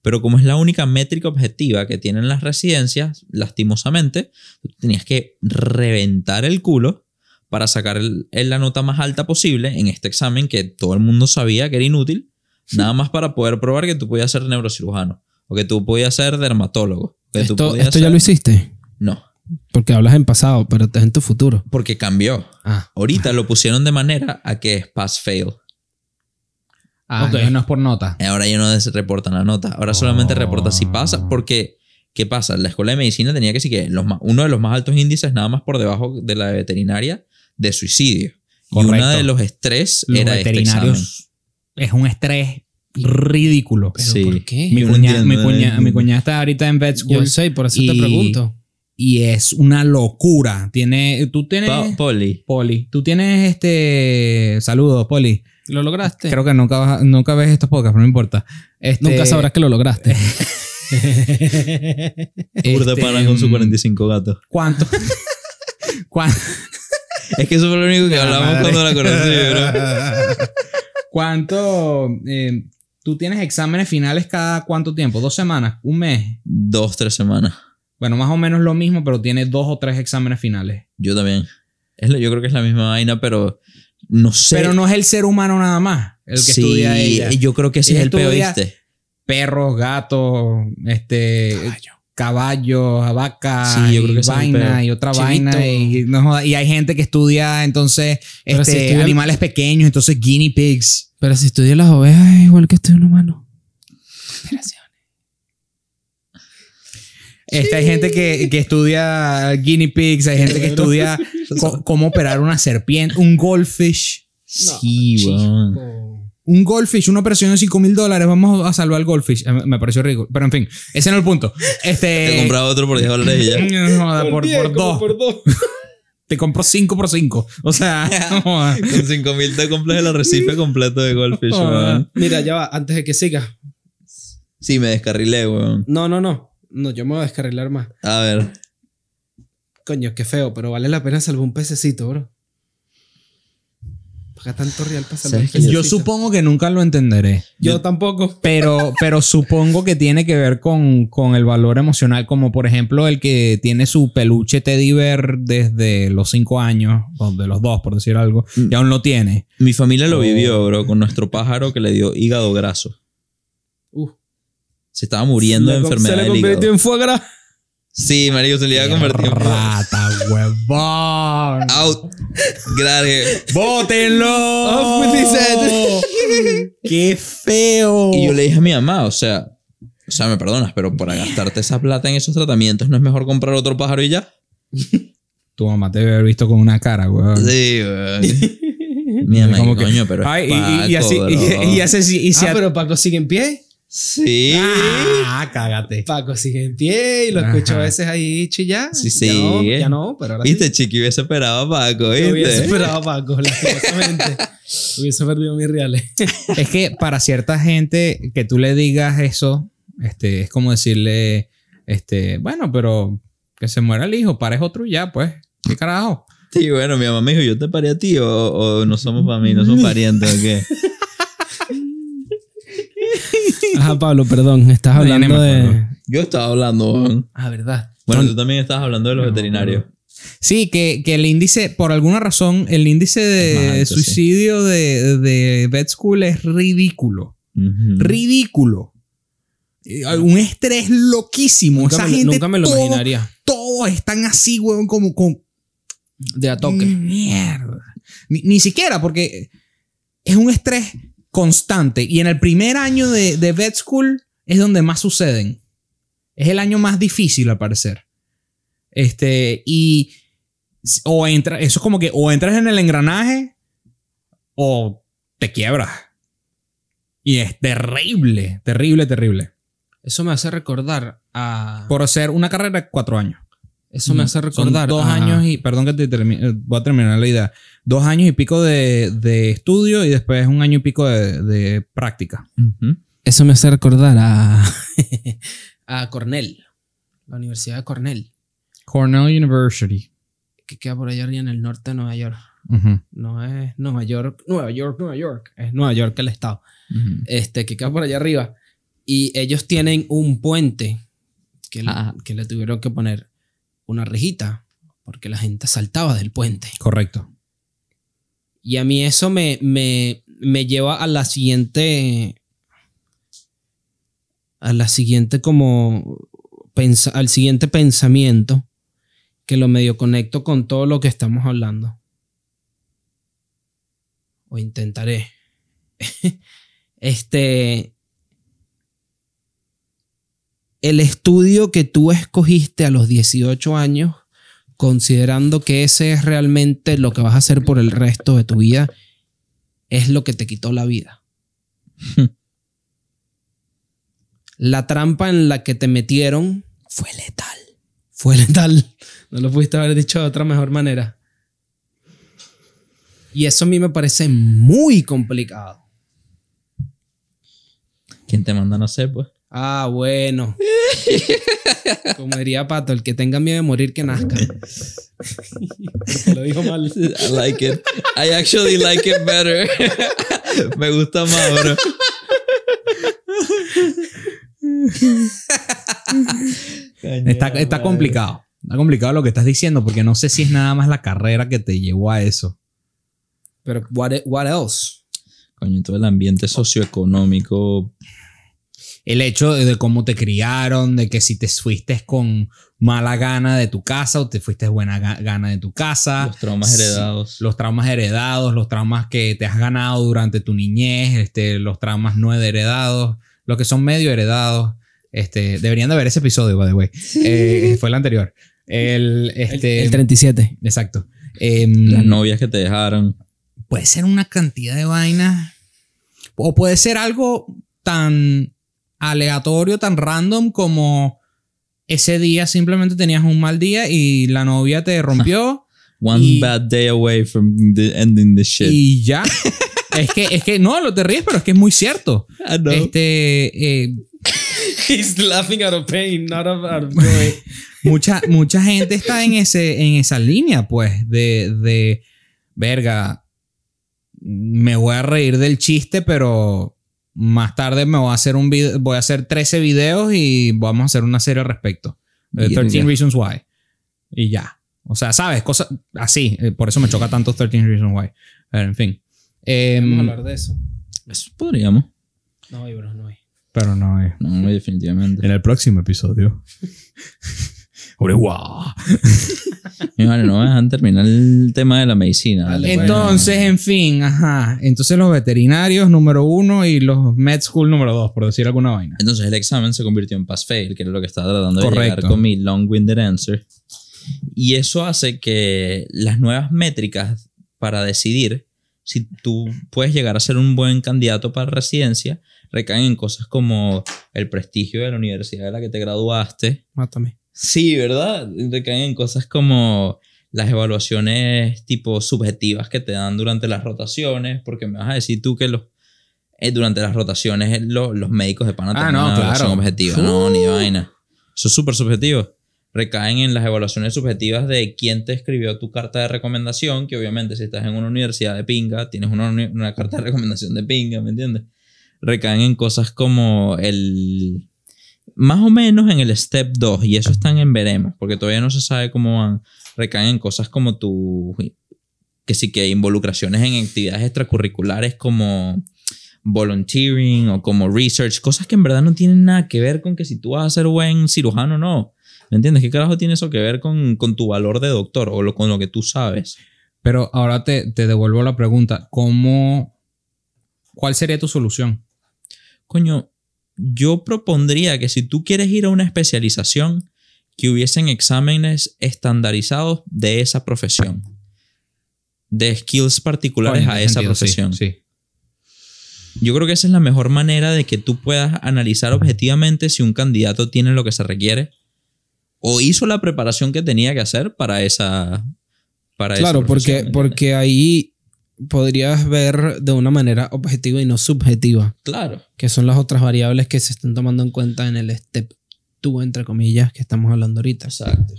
Pero como es la única métrica objetiva que tienen las residencias, lastimosamente, tenías que reventar el culo para sacar el- la nota más alta posible en este examen que todo el mundo sabía que era inútil, nada más para poder probar que tú podías ser neurocirujano o que tú podías ser dermatólogo. Que tú Esto, ya lo hiciste. No, Porque hablas en pasado, pero es en tu futuro. porque cambió. Ah. Ahorita lo pusieron de manera a que es pass-fail. Ah, Ok. no, no es por nota. Ahora ya no reportan la nota. Ahora solamente Oh. reporta si pasa. Porque, ¿qué pasa? La escuela de medicina tenía que sí que los uno de los más altos índices, nada más por debajo de la de veterinaria, de suicidio. Y uno de los estrés Los era este examen. Es un estrés ridículo. ¿Pero Sí. por qué? Mi Yo cuñada entiendo, mi, cuña- eh. mi cuñada está ahorita en vet Yo school sé, y por eso y- te pregunto. y es una locura. Tiene, tú tienes Pa- Poli. Poli, tú tienes este saludos Poli. ¿Lo lograste? Creo que nunca vas- nunca ves estos podcasts, pero no importa. Este, Nunca sabrás que lo lograste. Burda este, con su mm, 45 gatos. ¿Cuánto? ¿Cuánto? Es que eso fue lo único que hablamos madre. cuando la conocí, bro. ¿Cuánto? eh, ¿Tú tienes exámenes finales cada cuánto tiempo? ¿Dos semanas? ¿Un mes? Dos, tres semanas. Bueno, más o menos lo mismo, pero tiene dos o tres exámenes finales. Yo también. Es lo- yo creo que es la misma vaina, pero no sé. Pero no es el ser humano nada más el que Sí, estudia ella. Yo creo que ese Ella es el peor. Perros, gatos, este, caballos, vacas, Sí, y vaina y otra Chivito. vaina. Y, no y hay gente que estudia entonces este, si estudia- animales pequeños, entonces guinea pigs. Pero si estudias las ovejas es igual que estudiar un humano. Este, hay gente que, que estudia guinea pigs, hay gente que estudia cómo operar una serpiente, un goldfish. Sí, weón. Un goldfish, una operación de 5 mil dólares, vamos a salvar el goldfish. Eh, Me pareció rico. Pero en fin, ese no es el punto. Este. Te compraba otro por 10 dólares y ya. No por, diez, por dos. por dos. Te compro 5 por 5. O sea, joda. Con 5000 te compras el arrecife completo de Goldfish, Ah. weón. Mira, ya va, antes de que sigas. Sí, me descarrilé, weón. No, no, no. No, yo me voy a descarrilar más. A ver. Coño, qué feo, pero vale la pena salvar un pececito, bro. Paga tanto real para salvar un ¿Sabes que pececito. Yo supongo que nunca lo entenderé. Yo tampoco. Pero, pero supongo que tiene que ver con, con el valor emocional, como por ejemplo el que tiene su peluche teddy bear desde los 5 años, o de los dos, por decir algo, y aún lo tiene. Mi familia lo Oh. vivió, bro, con nuestro pájaro que le dio hígado graso. Uh, Se estaba muriendo de se enfermedad Se le convirtió en foie gras. Sí, marico, se le iba a convertir en Rata, huevón. Out. ¡Bótenlo! Off with his head. ¡Qué feo! Y yo le dije a mi mamá, o sea, o sea, me perdonas, pero para gastarte esa plata en esos tratamientos, ¿no es mejor comprar otro pájaro y ya? Tu mamá te debe haber visto con una cara, weón. Sí, weón. Mi mamá, que- coño, pero es Ay, y- y, y así, bro. y, y hace- y si Ah, pero Paco sigue en pie. Sí. Ah, cágate. Paco sigue en pie y lo escucho a Ajá. veces ahí chillar. Sí, Ya no, ya no, pero ahora Viste, Chiqui hubiese esperado a Paco, sí. Yo hubiese ¿viste? esperado a Paco, lastimosamente. hubiese perdido mis reales. Es que para cierta gente que tú le digas eso, este, es como decirle, este, bueno, pero que se muera el hijo, pares otro y ya, pues. ¿Qué carajo? Sí, bueno, mi mamá me dijo, yo te paré a ti o, o no somos familia, no somos parientes o qué. Ajá, Pablo, perdón. Estás No, hablando de. Yo estaba hablando. Ah, verdad. Bueno, tú también estabas hablando de los veterinarios. Sí, que, que el índice, por alguna razón, el índice de alto, suicidio de, de vet school es ridículo. Ridículo. Eh, Un estrés loquísimo. Nunca, Esa me, lo- gente nunca me lo todo- imaginaría. Todos están así, weón, como con De a toque. Mierda. Ni, ni siquiera, porque es un estrés constante. Y en el primer año de, de vet school es donde más suceden. Es el año más difícil, al parecer. Este, y o entra, eso es como que o entras en el engranaje o te quiebras. Y es terrible, terrible, terrible. Eso me hace recordar a. Por hacer una carrera de cuatro años. Eso me hace Son recordar. dos a- años y. Perdón que te termi- eh, voy a terminar la idea. Dos años y pico de, de estudio y después un año y pico de, de práctica. Eso me hace recordar a. a Cornell. La Universidad de Cornell. Cornell University. Que queda por allá arriba en el norte de Nueva York. No es Nueva York. Nueva York, Nueva York. Es Nueva York el estado. Este, que queda por allá arriba. Y ellos tienen un puente que, le- Ah. que le tuvieron que poner una rejita. Porque la gente saltaba del puente. Correcto. Y a mí eso me, me, me lleva a la siguiente. A la siguiente como. al siguiente pensamiento. Que lo medio conecto con todo lo que estamos hablando. O intentaré. este. El estudio que tú escogiste a los 18 años considerando que ese es realmente lo que vas a hacer por el resto de tu vida, es lo que te quitó la vida. la trampa en la que te metieron fue letal. Fue letal. No lo pudiste haber dicho de otra mejor manera. Y eso a mí me parece muy complicado. ¿Quién te manda? No sé, pues. Ah, bueno. Como diría Pato, el que tenga miedo de morir, que nazca. Lo dijo mal. I like it. I actually like it better. Me gusta más, bro. Está, está complicado. Está complicado lo que estás diciendo porque no sé si es nada más la carrera que te llevó a eso. Pero, what, what else? Coño, todo el ambiente socioeconómico. El hecho de, de cómo te criaron, de que si te fuiste con mala gana de tu casa o te fuiste buena ga- gana de tu casa. Los traumas heredados. Los traumas heredados, los traumas que te has ganado durante tu niñez, este, los traumas no heredados, los que son medio heredados. Este, deberían de ver ese episodio, by the way. Eh, fue el anterior. El, este, El 37. exacto. Em, Las novias que te dejaron. puede ser una cantidad de vainas. O puede ser algo tan aleatorio, tan random como ese día simplemente tenías un mal día y la novia te rompió One Y- bad day away from the ending the shit. y ya. es que, es que, no, lo te ríes, pero es que es muy cierto. I know. Este, eh, He's laughing out of pain, not out of joy. mucha, mucha gente está en, ese, en esa línea, pues, de, de, verga, me voy a reír del chiste, pero más tarde me voy a hacer un video, voy a hacer 13 videos y vamos a hacer una serie al respecto. Eh, Verga. 13 Reasons Why. Y ya. O sea, ¿sabes? Cosas así. eh, Por eso me choca tanto 13 Reasons Why. Pero, en fin. Em, Vamos a hablar de eso. Eso podríamos. No hay, bro, no hay. pero no es. No, no, definitivamente. En el próximo episodio. Ore, guau. No me dejan terminar el tema de la medicina. Dale, Dale, Entonces, en fin, ajá. Entonces los veterinarios número uno y los med school número dos, por decir alguna vaina. Entonces el examen se convirtió en pass-fail, que era lo que estaba tratando de llegar con mi long-winded answer. Y eso hace que las nuevas métricas para decidir si tú puedes llegar a ser un buen candidato para residencia recaen en cosas como el prestigio de la universidad de la que te graduaste. Mátame. Sí, ¿verdad? Recaen en cosas como las evaluaciones tipo subjetivas que te dan durante las rotaciones, porque me vas a decir tú que los eh, durante las rotaciones eh, lo- los médicos de pana Ah, no, una evaluación claro. objetiva. No, ni de vaina. Eso es súper subjetivo. Recaen en las evaluaciones subjetivas de quién te escribió tu carta de recomendación, que obviamente si estás en una universidad de pinga, tienes una, una carta de recomendación de pinga, ¿me entiendes? Recaen en cosas como el... Más o menos en el step 2, y eso están en veremos, porque todavía no se sabe cómo van. Recaen en cosas como tu... Que sí que involucraciones en actividades extracurriculares como volunteering o como research, cosas que en verdad no tienen nada que ver con que si tú vas a ser buen cirujano o no. ¿Me entiendes? ¿Qué carajo tiene eso que ver con, con tu valor de doctor o lo, con lo que tú sabes? Pero ahora te, te devuelvo la pregunta. ¿Cómo... ¿Cuál sería tu solución? Coño, yo propondría que si tú quieres ir a una especialización, que hubiesen exámenes estandarizados de esa profesión. De skills particulares a esa sentido, sí, profesión. sí. Yo creo que esa es la mejor manera de que tú puedas analizar objetivamente si un candidato tiene lo que se requiere o hizo la preparación que tenía que hacer para esa. Para Claro, profesión, porque, porque ahí podrías ver de una manera objetiva y no subjetiva, Claro. que son las otras variables que se están tomando en cuenta en el step 2, entre comillas, que estamos hablando ahorita. Exacto.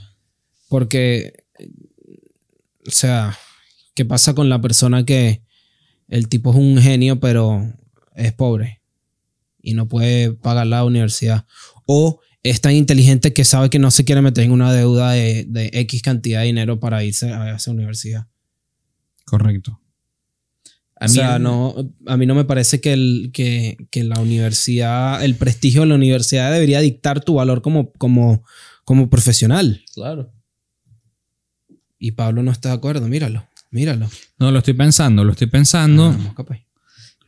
Porque, o sea, ¿qué pasa con la persona que el tipo es un genio, pero es pobre y no puede pagar la universidad? O es tan inteligente que sabe que no se quiere meter en una deuda de, de X cantidad de dinero para irse a esa universidad. Correcto. A o mí sea, el- no, a mí no me parece que, el, que, que la universidad, el prestigio de la universidad debería dictar tu valor como, como, como profesional. Claro. Y Pablo no está de acuerdo, míralo, míralo. No, lo estoy pensando, lo estoy pensando. Ah.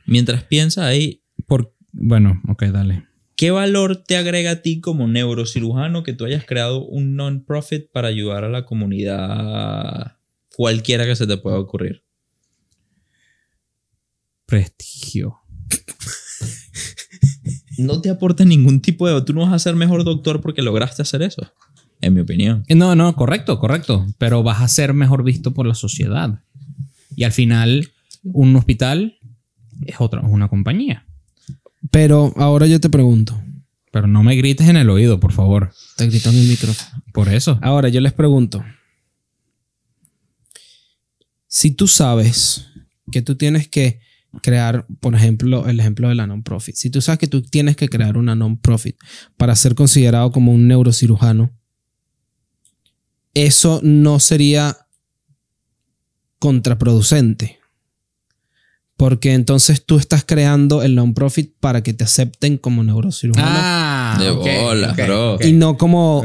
Mientras piensas ahí, Por, bueno, ok, dale. ¿qué valor te agrega a ti como neurocirujano que tú hayas creado un non-profit para ayudar a la comunidad cualquiera que se te pueda ocurrir? Prestigio. No te aporta ningún tipo de... Tú no vas a ser mejor doctor porque lograste hacer eso, en mi opinión. Eh, No, no, correcto, correcto. Pero vas a ser mejor visto por la sociedad. Y al final, un hospital es otra, es una compañía. Pero ahora yo te pregunto, Pero no me grites en el oído, por favor. te grito en el micrófono. Por eso. Ahora yo les pregunto, si tú sabes que tú tienes que crear, por ejemplo, el ejemplo de la non-profit, si tú sabes que tú tienes que crear una non-profit para ser considerado como un neurocirujano, eso no sería contraproducente. Porque entonces tú estás creando el non-profit para que te acepten como neurocirujano Ah, De ok, bro. y no como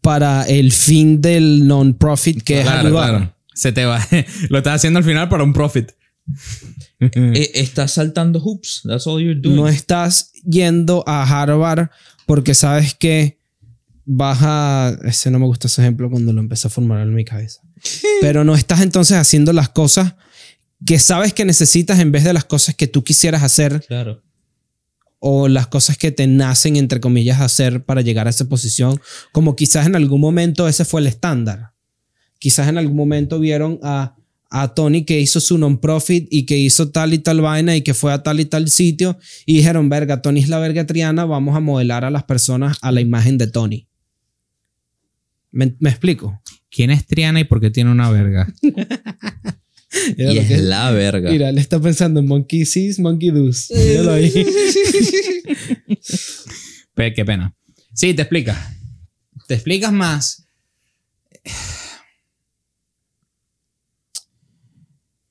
para el fin del non-profit que es Claro, ayudar. claro. Se te va. Lo estás haciendo al final para un profit. Eh, estás saltando hoops. That's all you're doing. No estás yendo a Harvard porque sabes que vas a... Ese no me gusta ese ejemplo cuando lo empecé a formular en mi cabeza. Pero no estás entonces haciendo las cosas que sabes que necesitas en vez de las cosas que tú quisieras hacer Claro. o las cosas que te nacen, entre comillas, hacer para llegar a esa posición, como quizás en algún momento ese fue el estándar. Quizás en algún momento vieron a, a Tony que hizo su non-profit y que hizo tal y tal vaina y que fue a tal y tal sitio y dijeron, verga, Tony es la verga triana, vamos a modelar a las personas a la imagen de Tony. ¿Me, me explico? ¿Quién es Triana y por qué tiene una verga? Y es que- la verga. Mira, él está pensando en Monkey Sees, Monkey Does. Míralo ahí. Pe- qué pena. Sí, te explicas. Te explicas más.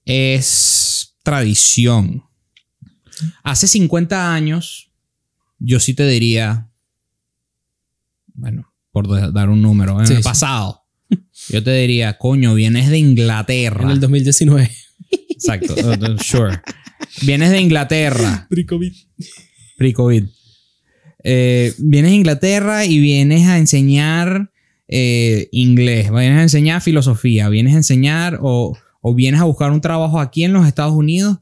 Es tradición. Hace 50 años, yo sí te diría, bueno, por da- dar un número, en Sí, el sí. pasado, yo te diría, coño, vienes de Inglaterra. En el 2019. Exacto, uh, uh, sure. Vienes de Inglaterra. Pre-COVID. Pre-COVID. Eh, vienes a Inglaterra y vienes a enseñar eh, inglés, vienes a enseñar filosofía, vienes a enseñar o, o vienes a buscar un trabajo aquí en los Estados Unidos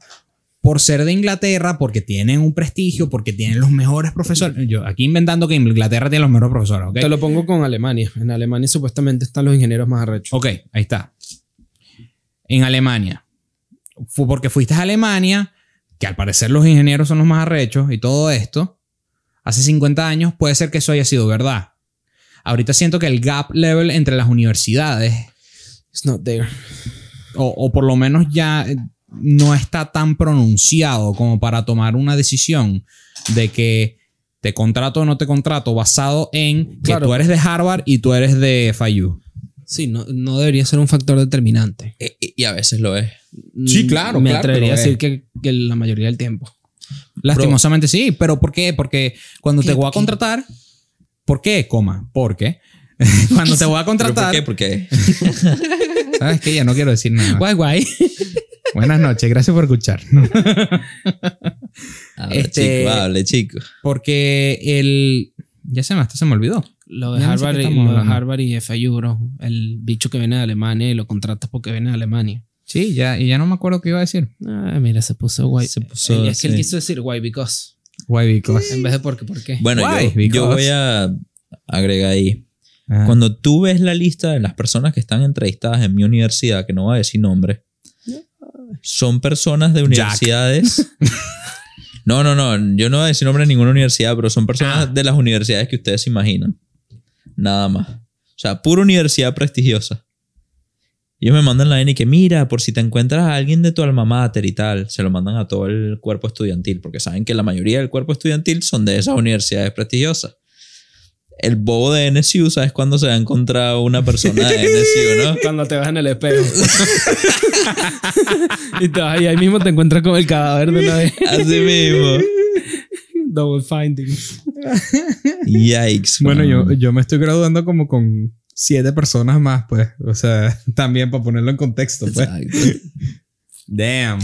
por ser de Inglaterra, porque tienen un prestigio, porque tienen los mejores profesores. Yo aquí inventando que Inglaterra tiene los mejores profesores, ¿ok? Te lo pongo con Alemania. En Alemania supuestamente están los ingenieros más arrechos. Ok, ahí está. En Alemania. Fue porque fuiste a Alemania, que al parecer los ingenieros son los más arrechos y todo esto. Hace 50 años puede ser que eso haya sido verdad. Ahorita siento que el gap level entre las universidades, It's not there. O, o por lo menos ya eh, no está tan pronunciado como para tomar una decisión de que te contrato o no te contrato basado en que Claro. tú eres de Harvard y tú eres de FIU. Sí, no, no debería ser un factor determinante. E- e- Y a veces lo es. Sí, claro, Me claro que atrevería a decir que, que la mayoría del tiempo. Lastimosamente sí, pero ¿por qué? Porque cuando te ¿Qué- voy a contratar, ¿por qué? Coma, porque cuando te voy a ¿Pero por contratar, qué? Porque sabes que ya no quiero decir nada. Guay, guay. Buenas noches, gracias por escuchar. hable, Este- chico, hable, chico. Porque el ya se me hasta se me olvidó. Lo de, Ya no sé Harvard, qué lo de. Harvard y FIU, bro. El bicho que viene de Alemania y lo contratas porque viene de Alemania. Sí, ya y ya no me acuerdo qué iba a decir. Ah, mira, se puso guay. Se puso es que él quiso decir guay because. Why because. En vez de porque, ¿por qué? Bueno, Why? yo, voy a agregar ahí. Cuando tú ves la lista de las personas que están entrevistadas en mi universidad, que no voy a decir nombre, son personas de universidades. No, no, no. Yo no voy a decir nombre de ninguna universidad, pero son personas Ah. de las universidades que ustedes se imaginan. Nada más. O sea, pura universidad prestigiosa. Ellos me mandan la N y que mira, por si te encuentras a alguien de tu alma mater y tal, se lo mandan a todo el cuerpo estudiantil, porque saben que la mayoría del cuerpo estudiantil son de esas universidades prestigiosas. El bobo de NSU, ¿sabes cuándo se va a encontrar una persona de NSU, no? Cuando te vas en el espejo. y, te vas- y ahí mismo te encuentras con el cadáver de una vez. Así mismo. Double findings. Yikes. Bueno, yo, yo me estoy graduando como con siete personas más, pues. O sea, también para ponerlo en contexto, pues. Exacto. Damn.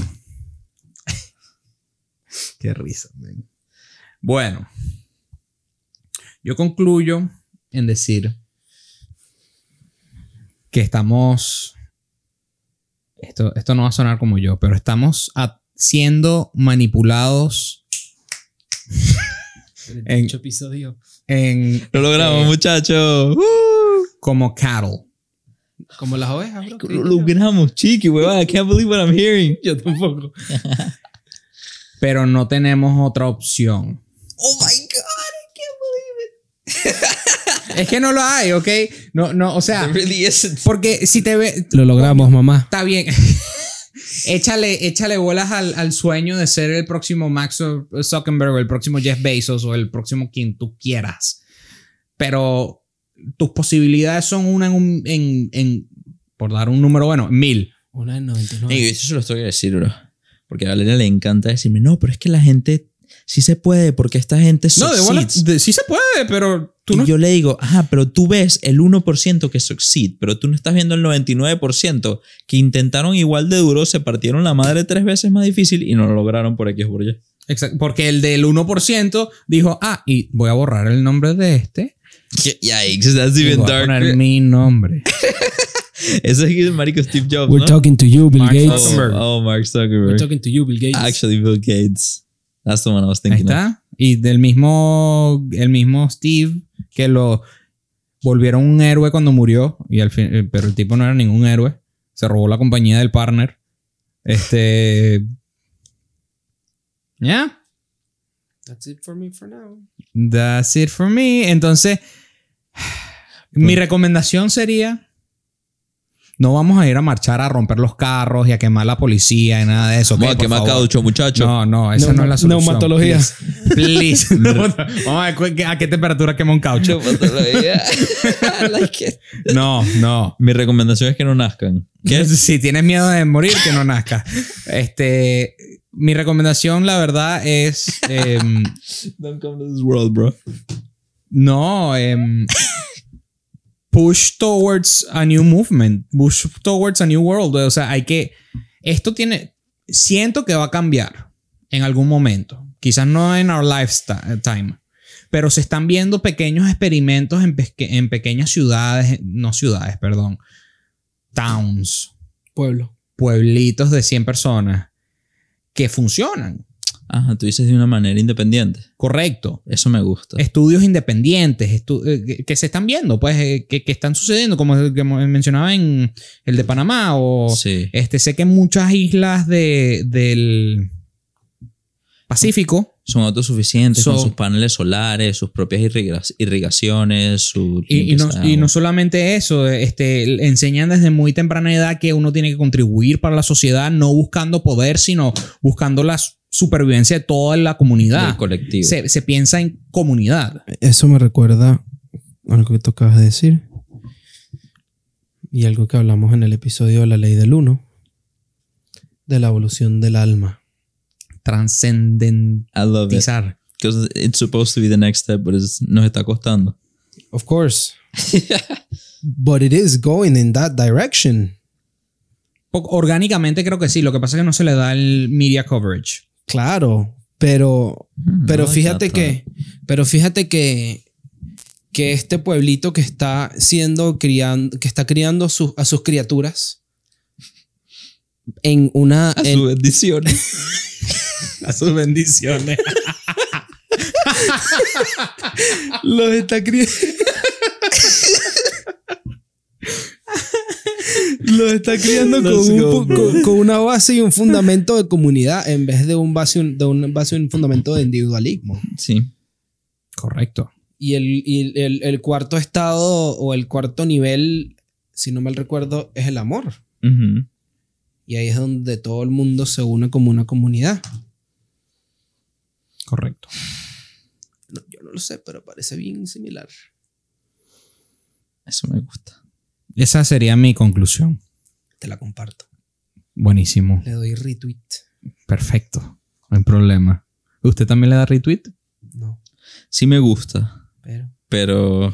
Qué risa, man. Bueno. Yo concluyo en decir que estamos. Esto, esto no va a sonar como yo, pero estamos a- siendo manipulados En- Dicho episodio. en, Lo logramos, Eh, muchachos. como cattle. Como las ovejas, bro. Lo logramos, chiqui, weón. I can't believe what I'm hearing. Yo tampoco. Pero no tenemos otra opción. Oh my God, I can't believe Es que no lo hay, ¿ok? No, no, o sea, really porque si te ve, Lo logramos, mamá. Está bien. échale, échale bolas al, al sueño de ser el próximo Max Zuckerberg o el próximo Jeff Bezos o el próximo quien tú quieras. Pero tus posibilidades son una en, un, en, en- por dar un número bueno, mil. Una de 99. Ey, eso se lo estoy a decir, bro. Porque a Valeria le encanta decirme, no, pero es que la gente sí se puede, porque esta gente No, de succeeds". de- sí se puede, pero tú y no. yo le digo, ajá, pero tú ves el 1% que succeed, pero tú no estás viendo el 99% que intentaron igual de duro, se partieron la madre tres veces más difícil y no lo lograron por X o por Y. Exacto, porque el del 1% dijo, ah, y voy a borrar el nombre de este. Yikes, that's even voy a poner mi nombre. Ese es el marico Steve Jobs, We're ¿no? talking to you, Bill Mark Gates. Zuckerberg. Oh, oh, Mark We're Zuckerberg. talking to you, Bill Gates. Actually, Bill Gates. That's the one I was Ahí thinking of. está. Y del mismo, el mismo Steve que lo volvieron un héroe cuando murió, y al fin, eh, pero el tipo no era ningún héroe. Se robó la compañía del partner. Este. ¿Ya? That's it for me for now. That's it for me. Entonces, mi recomendación sería. No vamos a ir a marchar a romper los carros y a quemar la policía y nada de eso. Vamos a quemar caucho, muchacho. No, no, esa no es la solución. neumatología. Please. Please. Vamos a ver a qué temperatura quema un caucho. Like. No, no. Mi recomendación es que no nazcan. ¿Qué? Si tienes miedo de morir, que no nazca. Este, mi recomendación, la verdad, es em, Don't come to this world, bro. no em, push towards a new movement, push towards a new world. O sea, hay que esto tiene siento que va a cambiar en algún momento. Quizás no en our lifetime, pero se están viendo pequeños experimentos en, en pequeñas ciudades, no ciudades, perdón, towns, Pueblo. pueblitos de 100 personas que funcionan. Ajá, tú dices de una manera independiente. Correcto. Eso me gusta. Estudios independientes estu- eh, que, que se están viendo, pues, eh, que, que están sucediendo, como el que mencionaba en el de Panamá, o Sí. este, sé que muchas islas de, del Pacífico Son autosuficientes con sus paneles solares, sus propias irriga- irrigaciones, su Y, y no, y solamente eso, este, enseñan desde muy temprana edad que uno tiene que contribuir para la sociedad, no buscando poder, sino buscando la supervivencia de toda la comunidad. del colectivo. Se, se piensa en comunidad. Eso me recuerda a algo que tú acabas de decir. Y algo que hablamos en el episodio de la ley del uno. De la evolución del alma. Trascendentizar. I love it. Because it's supposed to be the next step, but it's- nos está costando. Of course. But it is going in that direction. Orgánicamente creo que sí, lo que pasa es que no se le da el media coverage. Claro. Pero, Mm, pero fíjate que, pero fíjate que, que este pueblito que está siendo criando, que está criando sus- a sus criaturas en una, A en- su bendición. A sus bendiciones. Los está criando. Los está criando con, un una base y un fundamento de comunidad en vez de un base, de un base y un fundamento de individualismo. sí. Correcto. Y, el, y el- el- cuarto estado o el cuarto nivel, si no mal recuerdo, es el amor. Y ahí es donde todo el mundo se une como una comunidad. Correcto. No, yo no lo sé, pero parece bien similar. Eso me gusta. Esa sería mi conclusión. Te la comparto. Buenísimo. Le doy retweet. Perfecto. No hay problema. ¿Usted también le da retweet? No, Sí me gusta, pero. pero.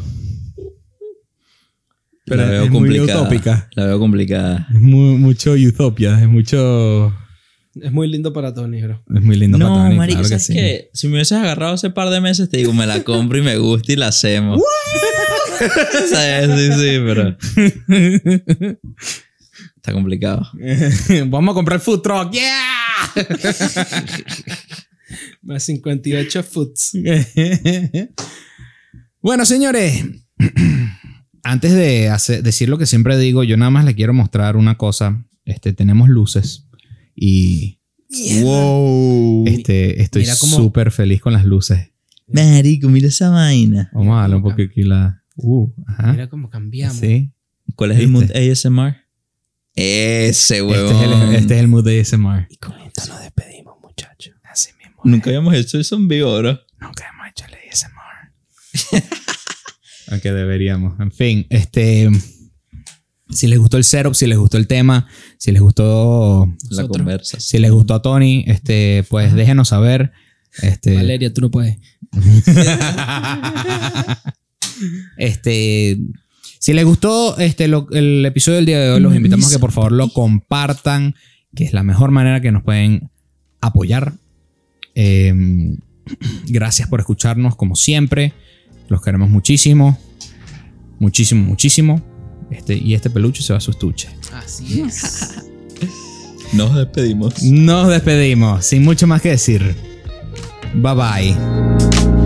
Pero la veo es muy complicada. utópica. La veo complicada. Es muy- mucho utopia, es mucho... Es muy lindo para Tony, bro. Es muy lindo No, para Tony, marico, claro que ¿sabes sí. qué? Si me hubieses agarrado hace par de meses, te digo, me la compro y me gusta y la hacemos. ¿Sabes? Sí, sí, pero está complicado. Vamos a comprar el food truck. ¡Yeah! Más 58 foots. bueno, señores. Antes de hacer- decir lo que siempre digo, yo nada más le quiero mostrar una cosa. Este, tenemos luces y Wow. este, estoy cómo- súper feliz con las luces. Marico, mira esa vaina. Vamos a darle un poco aquí la... Uh, ajá. Mira cómo cambiamos. Sí. ¿Cuál es el mood. ASMR? Ese Este es, huevón. el, este es el mood ASMR. Y con esto nos despedimos, muchachos. Así mismo. Nunca habíamos hecho eso en vivo, bro. Nunca hemos hecho el ASMR. Aunque deberíamos. En fin, este. Si les gustó el setup, si les gustó el tema, si les gustó. La conversa. Si les gustó a Tony, este, pues déjenos saber. Este. Valeria, tú no puedes. este. Si les gustó este, lo- el episodio del día de hoy, los invitamos a que por favor lo compartan, que es la mejor manera que nos pueden apoyar. Eh, gracias por escucharnos como siempre. Los queremos muchísimo. Muchísimo, muchísimo. Este, y este peluche se va a su estuche. Así es. Nos despedimos. Nos despedimos, sin mucho más que decir. Bye bye.